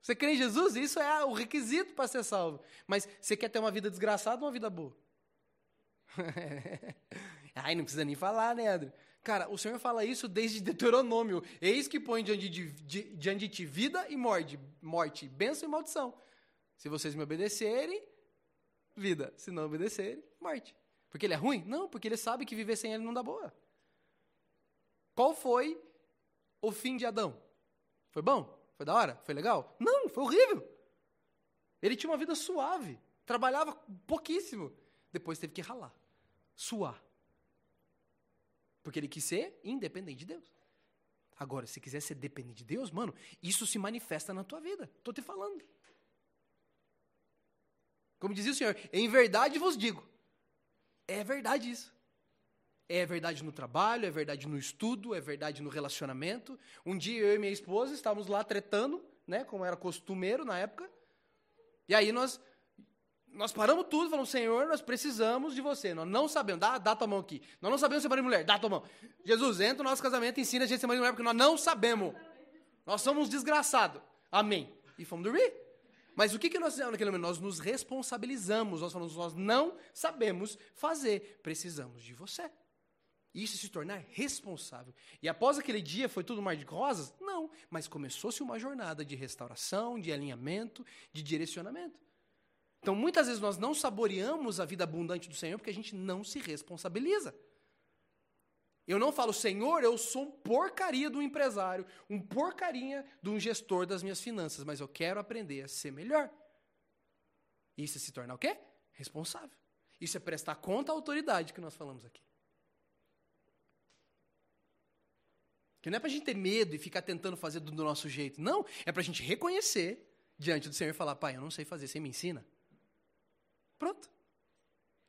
Você crê em Jesus? Isso é o requisito para ser salvo. Mas você quer ter uma vida desgraçada ou uma vida boa? (laughs) Ai, não precisa nem falar, né, André? Cara, o Senhor fala isso desde Deuteronômio. Eis que põe diante de, de, diante de ti vida e morte, morte, bênção e maldição. Se vocês me obedecerem, vida. Se não obedecerem, morte. Porque ele é ruim? Não, porque ele sabe que viver sem ele não dá boa. Qual foi o fim de Adão? Foi bom? Foi da hora? Foi legal? Não, foi horrível. Ele tinha uma vida suave, trabalhava pouquíssimo. Depois teve que ralar, suar. Porque ele quis ser independente de Deus. Agora, se quiser ser dependente de Deus, mano, isso se manifesta na tua vida. Tô te falando. Como dizia o Senhor, em verdade vos digo. É verdade isso. É verdade no trabalho, é verdade no estudo, é verdade no relacionamento. Um dia eu e minha esposa estávamos lá tretando, né, como era costumeiro na época. E aí nós nós paramos tudo, falamos, Senhor, nós precisamos de você. Nós não sabemos, dá, dá tua mão aqui. Nós não sabemos ser marido e mulher, dá tua mão. Jesus, entra no nosso casamento ensina a gente a ser marido e mulher, porque nós não sabemos. Nós somos desgraçados. Amém. E fomos dormir. Mas o que, que nós fizemos naquele momento? Nós nos responsabilizamos. Nós falamos, nós não sabemos fazer. Precisamos de você. Isso se tornar responsável. E após aquele dia foi tudo mar de rosas? Não, mas começou-se uma jornada de restauração, de alinhamento, de direcionamento. Então, muitas vezes nós não saboreamos a vida abundante do Senhor porque a gente não se responsabiliza. Eu não falo, Senhor, eu sou um porcaria do empresário, um porcaria de um gestor das minhas finanças, mas eu quero aprender a ser melhor. Isso se torna o quê? Responsável. Isso é prestar conta à autoridade que nós falamos aqui. Que não é para a gente ter medo e ficar tentando fazer do nosso jeito. Não, é para a gente reconhecer diante do Senhor e falar, pai, eu não sei fazer, você me ensina. Pronto.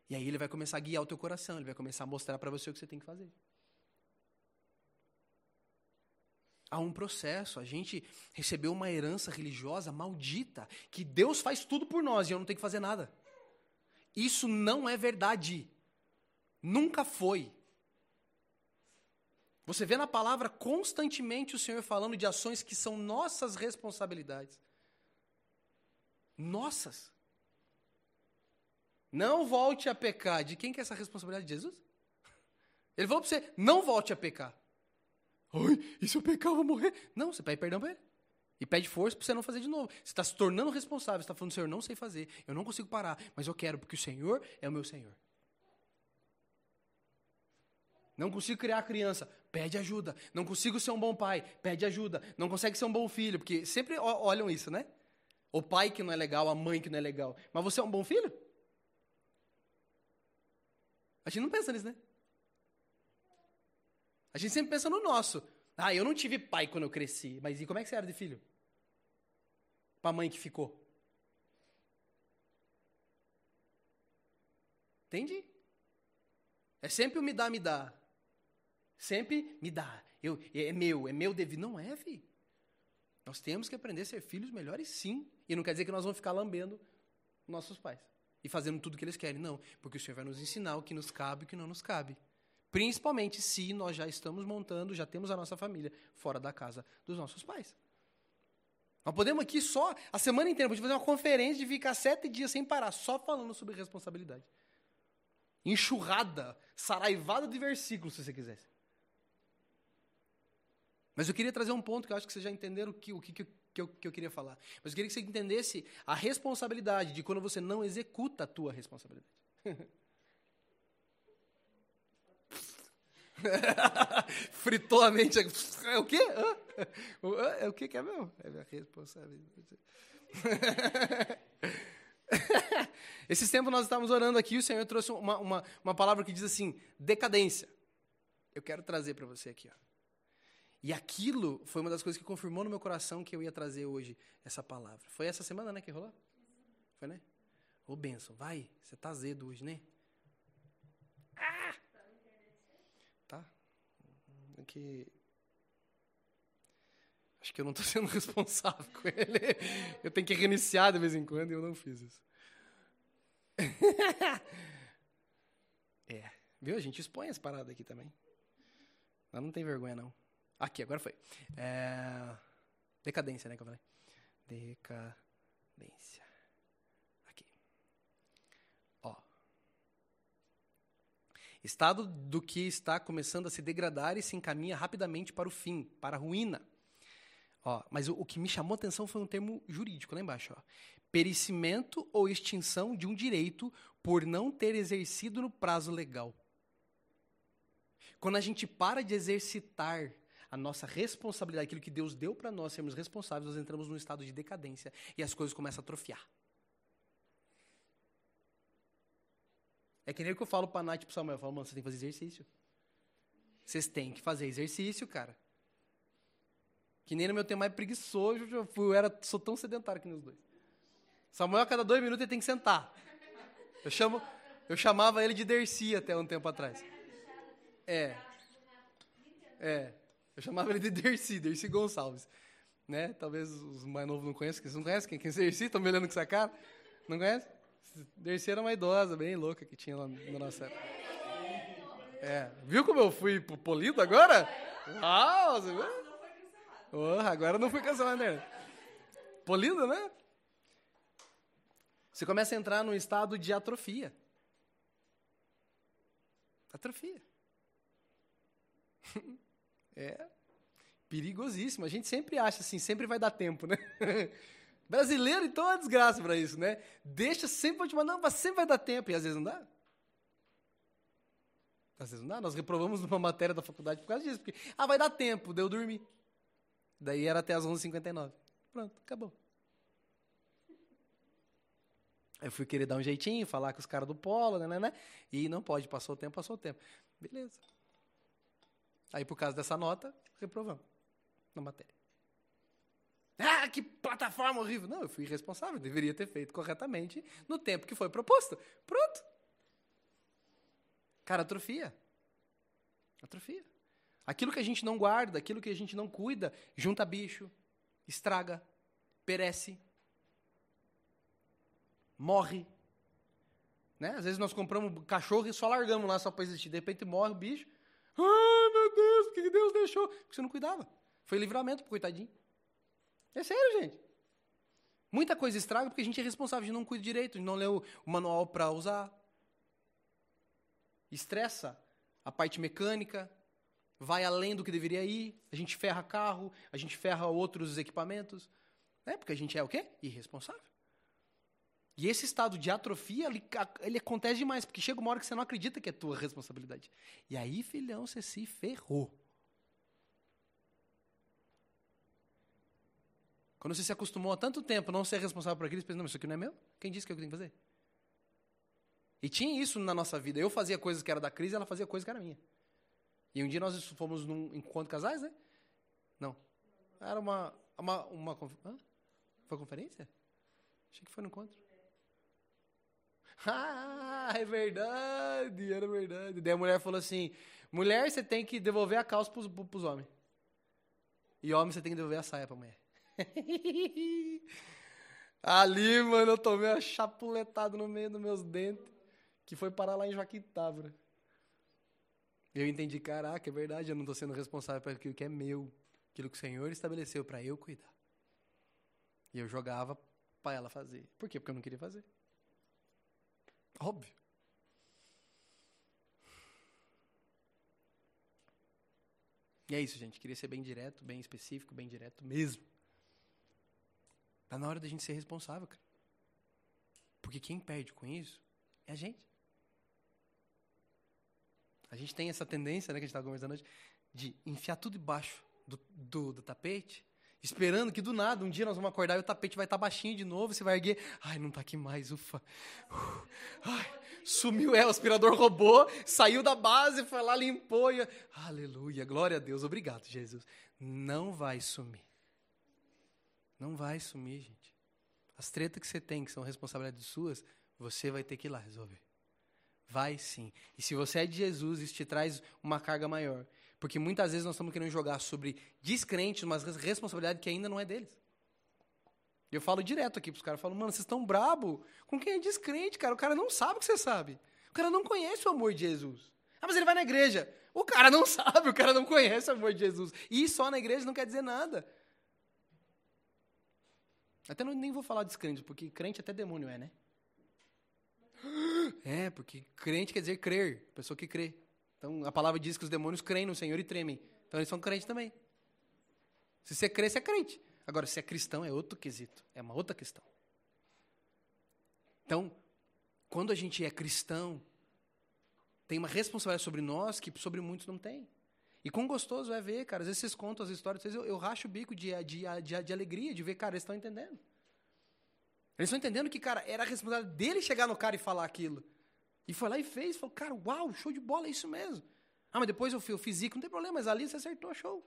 E aí ele vai começar a guiar o teu coração, ele vai começar a mostrar para você o que você tem que fazer. Há um processo, a gente recebeu uma herança religiosa maldita, que Deus faz tudo por nós e eu não tenho que fazer nada. Isso não é verdade. Nunca foi. Você vê na palavra constantemente o Senhor falando de ações que são nossas responsabilidades. Nossas. Não volte a pecar. De quem que é essa responsabilidade? De Jesus? Ele falou para você: não volte a pecar. Ai, e se eu pecar, eu vou morrer? Não, você pede perdão para ele. E pede força para você não fazer de novo. Você está se tornando responsável. Você está falando, Senhor, não sei fazer. Eu não consigo parar. Mas eu quero, porque o Senhor é o meu Senhor. Não consigo criar criança, pede ajuda. Não consigo ser um bom pai, pede ajuda. Não consegue ser um bom filho, porque sempre olham isso, né? O pai que não é legal, a mãe que não é legal. Mas você é um bom filho? A gente não pensa nisso, né? A gente sempre pensa no nosso. Ah, eu não tive pai quando eu cresci. Mas e como é que você era de filho? Para a mãe que ficou. Entendi. É sempre o me dá, me dá. Sempre me dá. Eu, é meu, é meu devido. Não é, filho. Nós temos que aprender a ser filhos melhores, sim. E não quer dizer que nós vamos ficar lambendo nossos pais e fazendo tudo o que eles querem. Não, porque o Senhor vai nos ensinar o que nos cabe e o que não nos cabe. Principalmente se nós já estamos montando, já temos a nossa família fora da casa dos nossos pais. Nós podemos aqui só, a semana inteira, fazer uma conferência de ficar sete dias sem parar, só falando sobre responsabilidade. Enxurrada, saraivada de versículos, se você quisesse. Mas eu queria trazer um ponto que eu acho que vocês já entenderam o que, o que, que, eu, que eu queria falar. Mas eu queria que você entendesse a responsabilidade de quando você não executa a tua responsabilidade. (laughs) Fritou a mente. É o quê? É o que que é meu? É minha responsabilidade. (laughs) Esses tempos nós estávamos orando aqui, o Senhor trouxe uma, uma, uma palavra que diz assim, decadência. Eu quero trazer para você aqui. Ó. E aquilo foi uma das coisas que confirmou no meu coração que eu ia trazer hoje essa palavra. Foi essa semana, né, que rolou? Foi, né? Ô, benção, vai, você tá azedo hoje, né? Ah! Tá? É que... Acho que eu não estou (laughs) sendo responsável com ele. Eu tenho que reiniciar de vez em quando e eu não fiz isso. (laughs) é. Viu? A gente expõe as paradas aqui também. Mas não tem vergonha, não. Aqui, agora foi. É... Decadência, né, que eu falei? Decadência. Aqui. Ó. Estado do que está começando a se degradar e se encaminha rapidamente para o fim, para a ruína. Ó, mas o, o que me chamou a atenção foi um termo jurídico lá embaixo. Ó. Perecimento ou extinção de um direito por não ter exercido no prazo legal. Quando a gente para de exercitar a nossa responsabilidade, aquilo que Deus deu para nós sermos responsáveis, nós entramos num estado de decadência e as coisas começam a atrofiar. É que nem o que eu falo para a Nath e para Samuel, eu falo, mano, você tem que fazer exercício. Vocês têm que fazer exercício, cara. Que nem no meu tempo mais preguiçoso, eu, fui, eu era, sou tão sedentário que nos dois. Samuel, a cada dois minutos, ele tem que sentar. Eu, chamo, eu chamava ele de Dercy até um tempo atrás. É. É. Eu chamava ele de Dercy, Dercy Gonçalves. Né? Talvez os mais novos não conheçam. Vocês não conhecem quem, quem é Dercy? Estão me olhando com essa cara? Não conhece? Dercy era uma idosa, bem louca, que tinha lá na nossa época. É. Viu como eu fui polido agora? Uau! Você viu? Oh, agora não fui cancelado, né? Polido, né? Você começa a entrar num estado de atrofia. Atrofia. (laughs) É perigosíssimo. A gente sempre acha assim, sempre vai dar tempo, né? (laughs) Brasileiro, então, é uma desgraça para isso, né? Deixa sempre pra te mandar, mas sempre vai dar tempo, e às vezes não dá. Às vezes não dá. Nós reprovamos uma matéria da faculdade por causa disso, porque, ah, vai dar tempo, deu dormir. Daí era até as 11h59. Pronto, acabou. Eu fui querer dar um jeitinho, falar com os caras do polo, né, né, né, e não pode, passou o tempo, passou o tempo. Beleza. Aí, por causa dessa nota, reprovamos na matéria. Ah, que plataforma horrível. Não, eu fui irresponsável, deveria ter feito corretamente no tempo que foi proposto. Pronto. Cara, atrofia. Atrofia. Aquilo que a gente não guarda, aquilo que a gente não cuida, junta bicho, estraga, perece, morre. Né? Às vezes nós compramos cachorro e só largamos lá só para existir. De repente morre o bicho. O que Deus deixou? Porque você não cuidava. Foi livramento pro coitadinho. É sério, gente. Muita coisa estraga porque a gente é responsável de não cuidar direito, de não ler o, o manual para usar. Estressa a parte mecânica, vai além do que deveria ir, a gente ferra carro, a gente ferra outros equipamentos, né? porque a gente é o quê? Irresponsável. E esse estado de atrofia, ele, ele acontece demais, porque chega uma hora que você não acredita que é tua responsabilidade. E aí, filhão, você se ferrou. Quando você se acostumou há tanto tempo a não ser responsável por aquilo, você pensa, não, isso aqui não é meu? Quem disse que é eu tenho que fazer? E tinha isso na nossa vida. Eu fazia coisas que era da crise, ela fazia coisas que era minha. E um dia nós fomos num encontro casais, né? Não. Era uma. uma, uma Hã? Foi conferência? Achei que foi no encontro. (laughs) Ah, é verdade, era verdade. Daí a mulher falou assim: mulher, você tem que devolver a calça pros, pros homens. E homem, você tem que devolver a saia pra mulher. (laughs) Ali, mano, eu tomei uma chapuletada no meio dos meus dentes, que foi parar lá em Joaquim Távora. Eu entendi, caraca, é verdade, eu não estou sendo responsável por aquilo que é meu, aquilo que o Senhor estabeleceu para eu cuidar. E eu jogava para ela fazer. Por quê? Porque eu não queria fazer. Óbvio. E é isso, gente. Queria ser bem direto, bem específico, bem direto mesmo. Está na hora da gente ser responsável, cara. Porque quem perde com isso é a gente. A gente tem essa tendência, né, que a gente estava conversando hoje, de enfiar tudo debaixo do, do, do, tapete, esperando que do nada, um dia nós vamos acordar e o tapete vai estar tá baixinho de novo, você vai erguer, ai, não está aqui mais, ufa. Uh, ai, sumiu, é, o aspirador roubou, saiu da base, foi lá, limpou e... Aleluia, glória a Deus, obrigado, Jesus. Não vai sumir. Não vai sumir, gente. As tretas que você tem, que são responsabilidades suas, você vai ter que ir lá resolver. Vai sim. E se você é de Jesus, isso te traz uma carga maior. Porque muitas vezes nós estamos querendo jogar sobre descrentes uma responsabilidade que ainda não é deles. Eu falo direto aqui para os caras, falo, mano, vocês estão brabo com quem é descrente, cara. O cara não sabe o que você sabe. O cara não conhece o amor de Jesus. Ah, mas ele vai na igreja. O cara não (laughs) sabe, o cara não conhece o amor de Jesus. E só na igreja não quer dizer nada. Até não, nem vou falar descrente, porque crente até demônio é, né? (gasps) É, porque crente quer dizer crer, pessoa que crê. Então a palavra diz que os demônios creem no Senhor e tremem. Então eles são crentes também. Se você crê, você é crente. Agora, se é cristão, é outro quesito. É uma outra questão. Então, quando a gente é cristão, tem uma responsabilidade sobre nós que sobre muitos não tem. E quão gostoso é ver, cara. Às vezes vocês contam as histórias, vezes eu, eu racho o bico de, de, de, de alegria, de ver, cara, eles estão entendendo. Eles estão entendendo que, cara, era a responsabilidade dele chegar no cara e falar aquilo. E foi lá e fez, falou, cara, uau, show de bola, é isso mesmo. Ah, mas depois eu, eu fiz não tem problema, mas ali você acertou, show.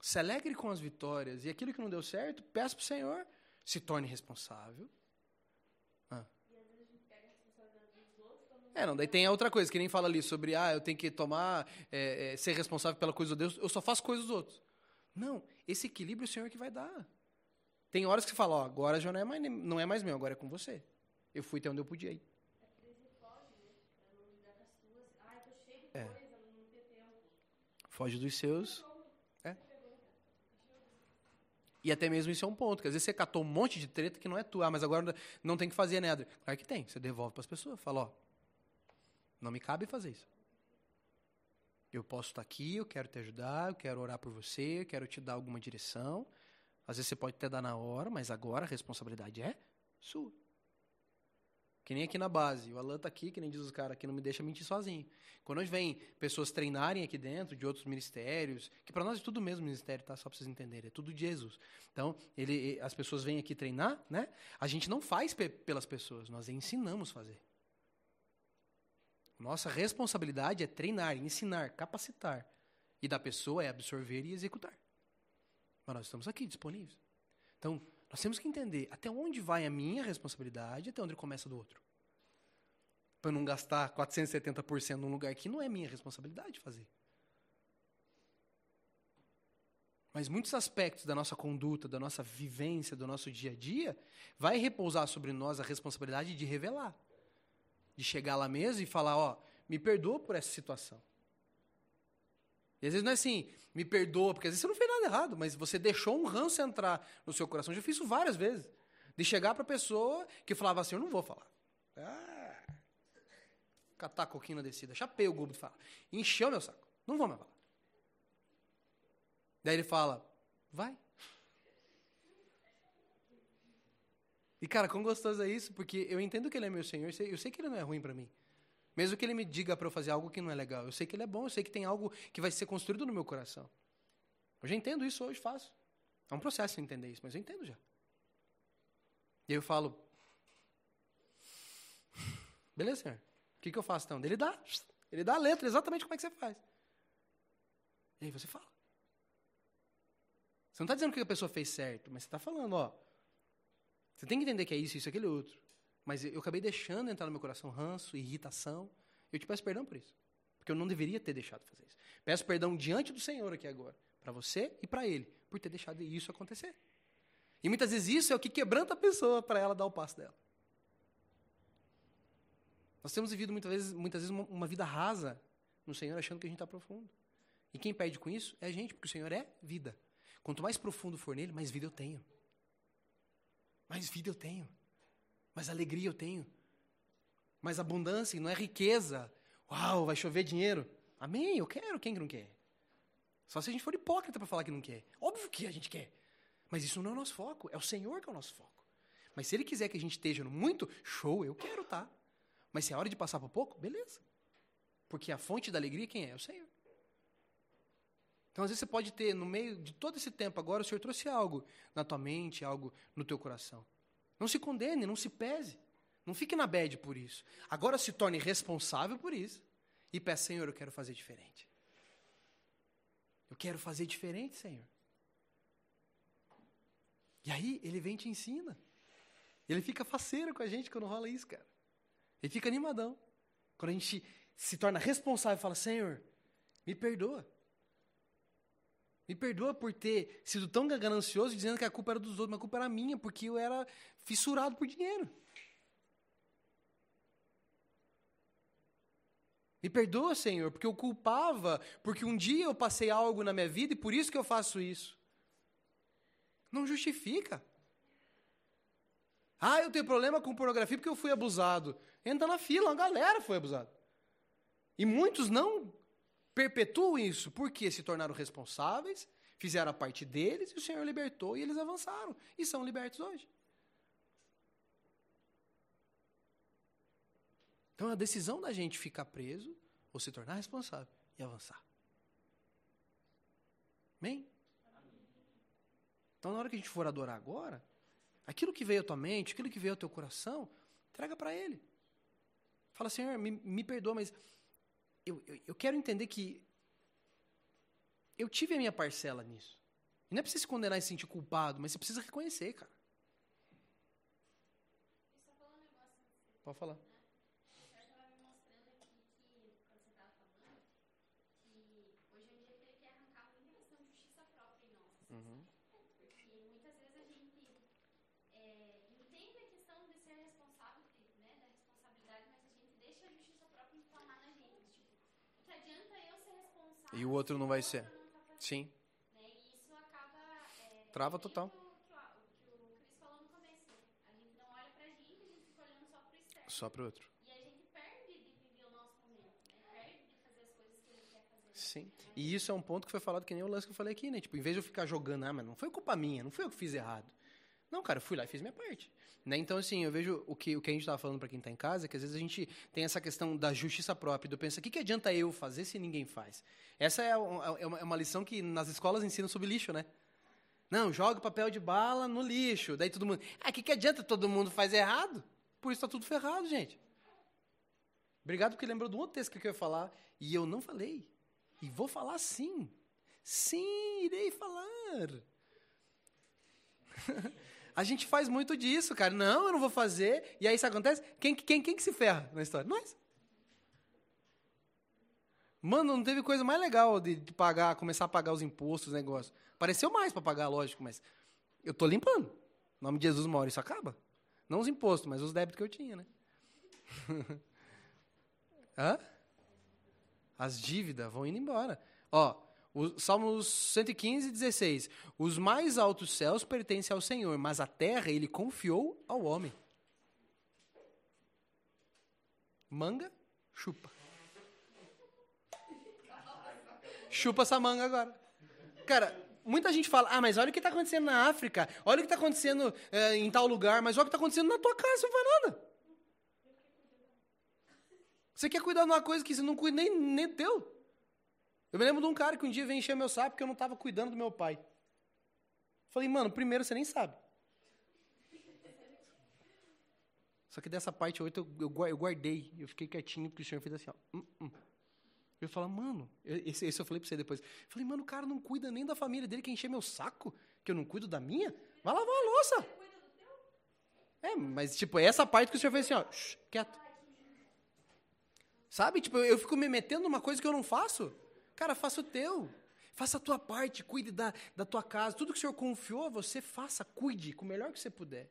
Se alegre com as vitórias e aquilo que não deu certo, peça para o Senhor, se torne responsável É, não, daí tem a outra coisa, que nem fala ali sobre, ah, eu tenho que tomar, é, é, ser responsável pela coisa de Deus, eu só faço coisas dos outros. Não, esse equilíbrio é o Senhor que vai dar. Tem horas que você fala, ó, agora já não é, mais, não é mais meu, agora é com você. Eu fui até onde eu podia ir. É. Foge dos seus. É. E até mesmo isso é um ponto, que às vezes você catou um monte de treta que não é tua, ah, mas agora não tem que fazer nada. Claro que tem, você devolve para as pessoas, fala, ó, Não me cabe fazer isso. Eu posso estar aqui, eu quero te ajudar, eu quero orar por você, eu quero te dar alguma direção. Às vezes você pode até dar na hora, mas agora a responsabilidade é sua. Que nem aqui na base. O Alan tá aqui, que nem diz os caras aqui, não me deixa mentir sozinho. Quando vem pessoas treinarem aqui dentro, de outros ministérios, que para nós é tudo mesmo ministério, tá? Só para vocês entenderem, é tudo de Jesus. Então, ele, as pessoas vêm aqui treinar, né? A gente não faz pe pelas pessoas, nós ensinamos fazer. Nossa responsabilidade é treinar, ensinar, capacitar. E da pessoa é absorver e executar. Mas nós estamos aqui disponíveis. Então, nós temos que entender até onde vai a minha responsabilidade e até onde começa do outro. Para não gastar 470% num lugar que não é minha responsabilidade fazer. Mas muitos aspectos da nossa conduta, da nossa vivência, do nosso dia a dia, vai repousar sobre nós a responsabilidade de revelar de chegar lá mesmo e falar, ó, me perdoa por essa situação. E às vezes não é assim, me perdoa, porque às vezes você não fez nada errado, mas você deixou um ranço entrar no seu coração. Eu já fiz isso várias vezes. De chegar para a pessoa que falava assim, eu não vou falar. Ah, catar a coquinha na descida. Chapei o globo de falar. Encheu meu saco. Não vou mais falar. Daí ele fala, vai. E, cara, quão gostoso é isso, porque eu entendo que ele é meu Senhor, eu sei, que ele não é ruim para mim. Mesmo que ele me diga para eu fazer algo que não é legal, eu sei que ele é bom, eu sei que tem algo que vai ser construído no meu coração. Eu já entendo isso hoje, faço. É um processo entender isso, mas eu entendo já. E aí eu falo, beleza, senhor, o que, que eu faço então? Ele dá, ele dá a letra, exatamente como é que você faz. E aí você fala. Você não está dizendo que a pessoa fez certo, mas você está falando, ó, você tem que entender que é isso, isso, aquele outro. Mas eu acabei deixando entrar no meu coração ranço, irritação. Eu te peço perdão por isso. Porque eu não deveria ter deixado fazer isso. Peço perdão diante do Senhor aqui agora. Para você e para Ele. Por ter deixado isso acontecer. E muitas vezes isso é o que quebranta a pessoa para ela dar o passo dela. Nós temos vivido muitas vezes, muitas vezes uma, vida rasa no Senhor, achando que a gente está profundo. E quem perde com isso é a gente, porque o Senhor é vida. Quanto mais profundo for nele, mais vida eu tenho. Mais vida eu tenho. Mais alegria eu tenho. Mais abundância, não é riqueza. Uau, vai chover dinheiro. Amém, eu quero. Quem que não quer? Só se a gente for hipócrita para falar que não quer. Óbvio que a gente quer. Mas isso não é o nosso foco. É o Senhor que é o nosso foco. Mas se Ele quiser que a gente esteja no muito, show, eu quero, tá? Mas se é hora de passar para pouco, beleza. Porque a fonte da alegria quem é? É o Senhor. Então, às vezes, você pode ter, no meio de todo esse tempo agora, o Senhor trouxe algo na tua mente, algo no teu coração. Não se condene, não se pese. Não fique na bed por isso. Agora se torne responsável por isso. E peça, Senhor, eu quero fazer diferente. Eu quero fazer diferente, Senhor. E aí, ele vem e te ensina. Ele fica faceiro com a gente quando rola isso, cara. Ele fica animadão. Quando a gente se torna responsável e fala, Senhor, me perdoa. Me perdoa por ter sido tão ganancioso dizendo que a culpa era dos outros, mas a culpa era minha, porque eu era fissurado por dinheiro. Me perdoa, Senhor, porque eu culpava, porque um dia eu passei algo na minha vida e por isso que eu faço isso. Não justifica. Ah, eu tenho problema com pornografia porque eu fui abusado. Entra na fila, uma galera foi abusada. E muitos não perpetuam isso porque se tornaram responsáveis, fizeram a parte deles e o Senhor libertou e eles avançaram e são libertos hoje. Então a decisão da gente ficar preso ou se tornar responsável e avançar. Amém? Então na hora que a gente for adorar agora, aquilo que veio à tua mente, aquilo que veio ao teu coração, entrega para Ele. Fala, Senhor, me, me perdoa, mas eu, eu, eu quero entender que eu tive a minha parcela nisso. E não é pra você se condenar e se sentir culpado, mas você precisa reconhecer, cara. Pode falar. E o outro não vai ser. Sim. E isso acaba. É, Trava total. Só para o outro. E a gente perde de viver o nosso momento, né? Perde de fazer as coisas que ele quer fazer. Sim. E isso é um ponto que foi falado que nem o lance que eu falei aqui, né? Tipo, em vez de eu ficar jogando, ah, mas não foi culpa minha, não foi eu que fiz errado. Não, cara, eu fui lá e fiz minha parte. Né? Então, assim, eu vejo o que, o que a gente estava falando para quem está em casa, é que às vezes a gente tem essa questão da justiça própria, do pensa, o que, que adianta eu fazer se ninguém faz? Essa é, uma, é uma é lição que nas escolas ensinam sobre lixo, né? Não, joga papel de bala no lixo. Daí todo mundo, ah, o que, que adianta todo mundo faz errado? Por isso está tudo ferrado, gente. Obrigado porque lembrou do outro texto que eu ia falar, e eu não falei. E vou falar sim. Sim, irei falar. (laughs) A gente faz muito disso, cara. Não, eu não vou fazer. E aí isso acontece? Quem, quem, quem que se ferra na história? Nós. Mano, não teve coisa mais legal de, de pagar, começar a pagar os impostos, negócio. Pareceu mais para pagar, lógico, mas eu tô limpando. Em nome de Jesus, uma isso acaba. Não os impostos, mas os débitos que eu tinha, né? (laughs) Hã? As dívidas vão indo embora. Ó, o Salmos 115, 16. Os mais altos céus pertencem ao Senhor, mas a terra ele confiou ao homem. Manga, chupa. Chupa essa manga agora. Cara, muita gente fala, ah, mas olha o que está acontecendo na África, olha o que está acontecendo é, em tal lugar, mas olha o que está acontecendo na tua casa, você não faz nada. Você quer cuidar de uma coisa que você não cuida nem, nem teu. Eu me lembro de um cara que um dia veio encher meu saco porque eu não estava cuidando do meu pai. Falei, mano, primeiro você nem sabe. Só que dessa parte 8 eu, eu guardei, eu fiquei quietinho, porque o senhor fez assim, ó. Hum, hum. Eu falo, mano, esse, esse eu falei pra você depois. Eu falei, mano, o cara não cuida nem da família dele, quer encher meu saco, que eu não cuido da minha? Vai lavar a louça. É, mas tipo, é essa parte que o senhor fez assim, ó, shh, quieto. Sabe? Tipo, eu fico me metendo numa coisa que eu não faço. Cara, faça o teu. Faça a tua parte, cuide da, da tua casa. Tudo que o Senhor confiou você, faça, cuide com o melhor que você puder.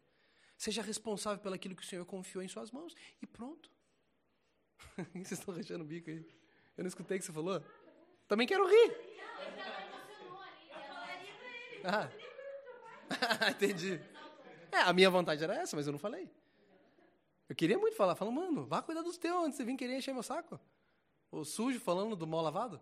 Seja responsável pelo aquilo que o Senhor confiou em suas mãos. E pronto. (laughs) Vocês estão rachando o bico aí. Eu não escutei o que você falou? Também quero rir. Ah. (laughs) Entendi. É, a minha vontade era essa, mas eu não falei. Eu queria muito falar. Falo, mano, vá cuidar dos teus antes de vir querer encher meu saco. O sujo falando do mal lavado.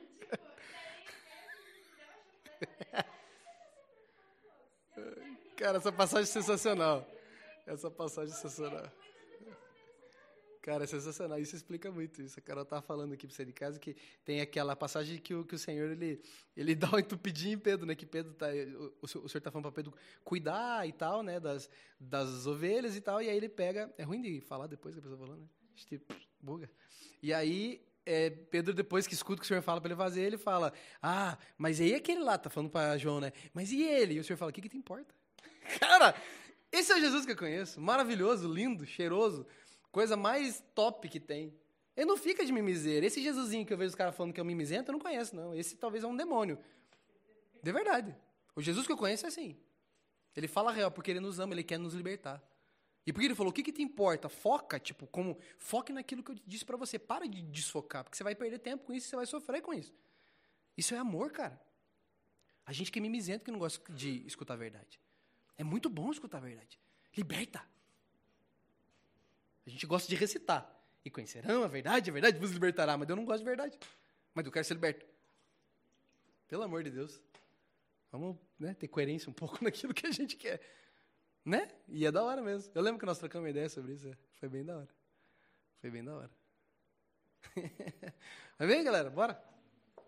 Cara, essa passagem é sensacional. Essa passagem é sensacional. Cara, é sensacional. Isso explica muito isso. A Carol tava falando aqui pra você de casa que tem aquela passagem que o, que o Senhor, ele, ele (laughs) dá uma entupidinha em Pedro, né? Que Pedro tá... O, o Senhor tá falando pra Pedro cuidar e tal, né? Das, das ovelhas e tal. E aí ele pega... É ruim de falar depois que a pessoa tá falando, né? A buga. E aí é, Pedro, depois que escuta o que o Senhor fala para ele fazer, ele fala: Ah, mas aí aquele lá, tá falando para João, né? Mas e ele? E o Senhor fala: O que, que te importa? Cara, esse é o Jesus que eu conheço. Maravilhoso, lindo, cheiroso. Coisa mais top que tem. Ele não fica de mimizeira. Esse Jesusinho que eu vejo os caras falando que é um mimizento, eu não conheço, não. Esse talvez é um demônio. De verdade. O Jesus que eu conheço é assim. Ele fala real porque ele nos ama, ele quer nos libertar. E porque ele falou, o que, que te importa? Foca, tipo, como foque naquilo que eu disse para você. Para de desfocar, porque você vai perder tempo com isso, você vai sofrer com isso. Isso é amor, cara. A gente que é mimizento que não gosta de escutar a verdade. É muito bom escutar a verdade. Liberta. A gente gosta de recitar. E conhecerão a verdade, a verdade vos libertará. Mas eu não gosto de verdade. Mas eu quero ser liberto. Pelo amor de Deus. Vamos né, ter coerência um pouco (laughs) naquilo que a gente quer. Né? E é da hora mesmo. Eu lembro que nós trocamos uma ideia sobre isso. É. Foi bem da hora. Foi bem da hora. (laughs) Bem, galera, bora?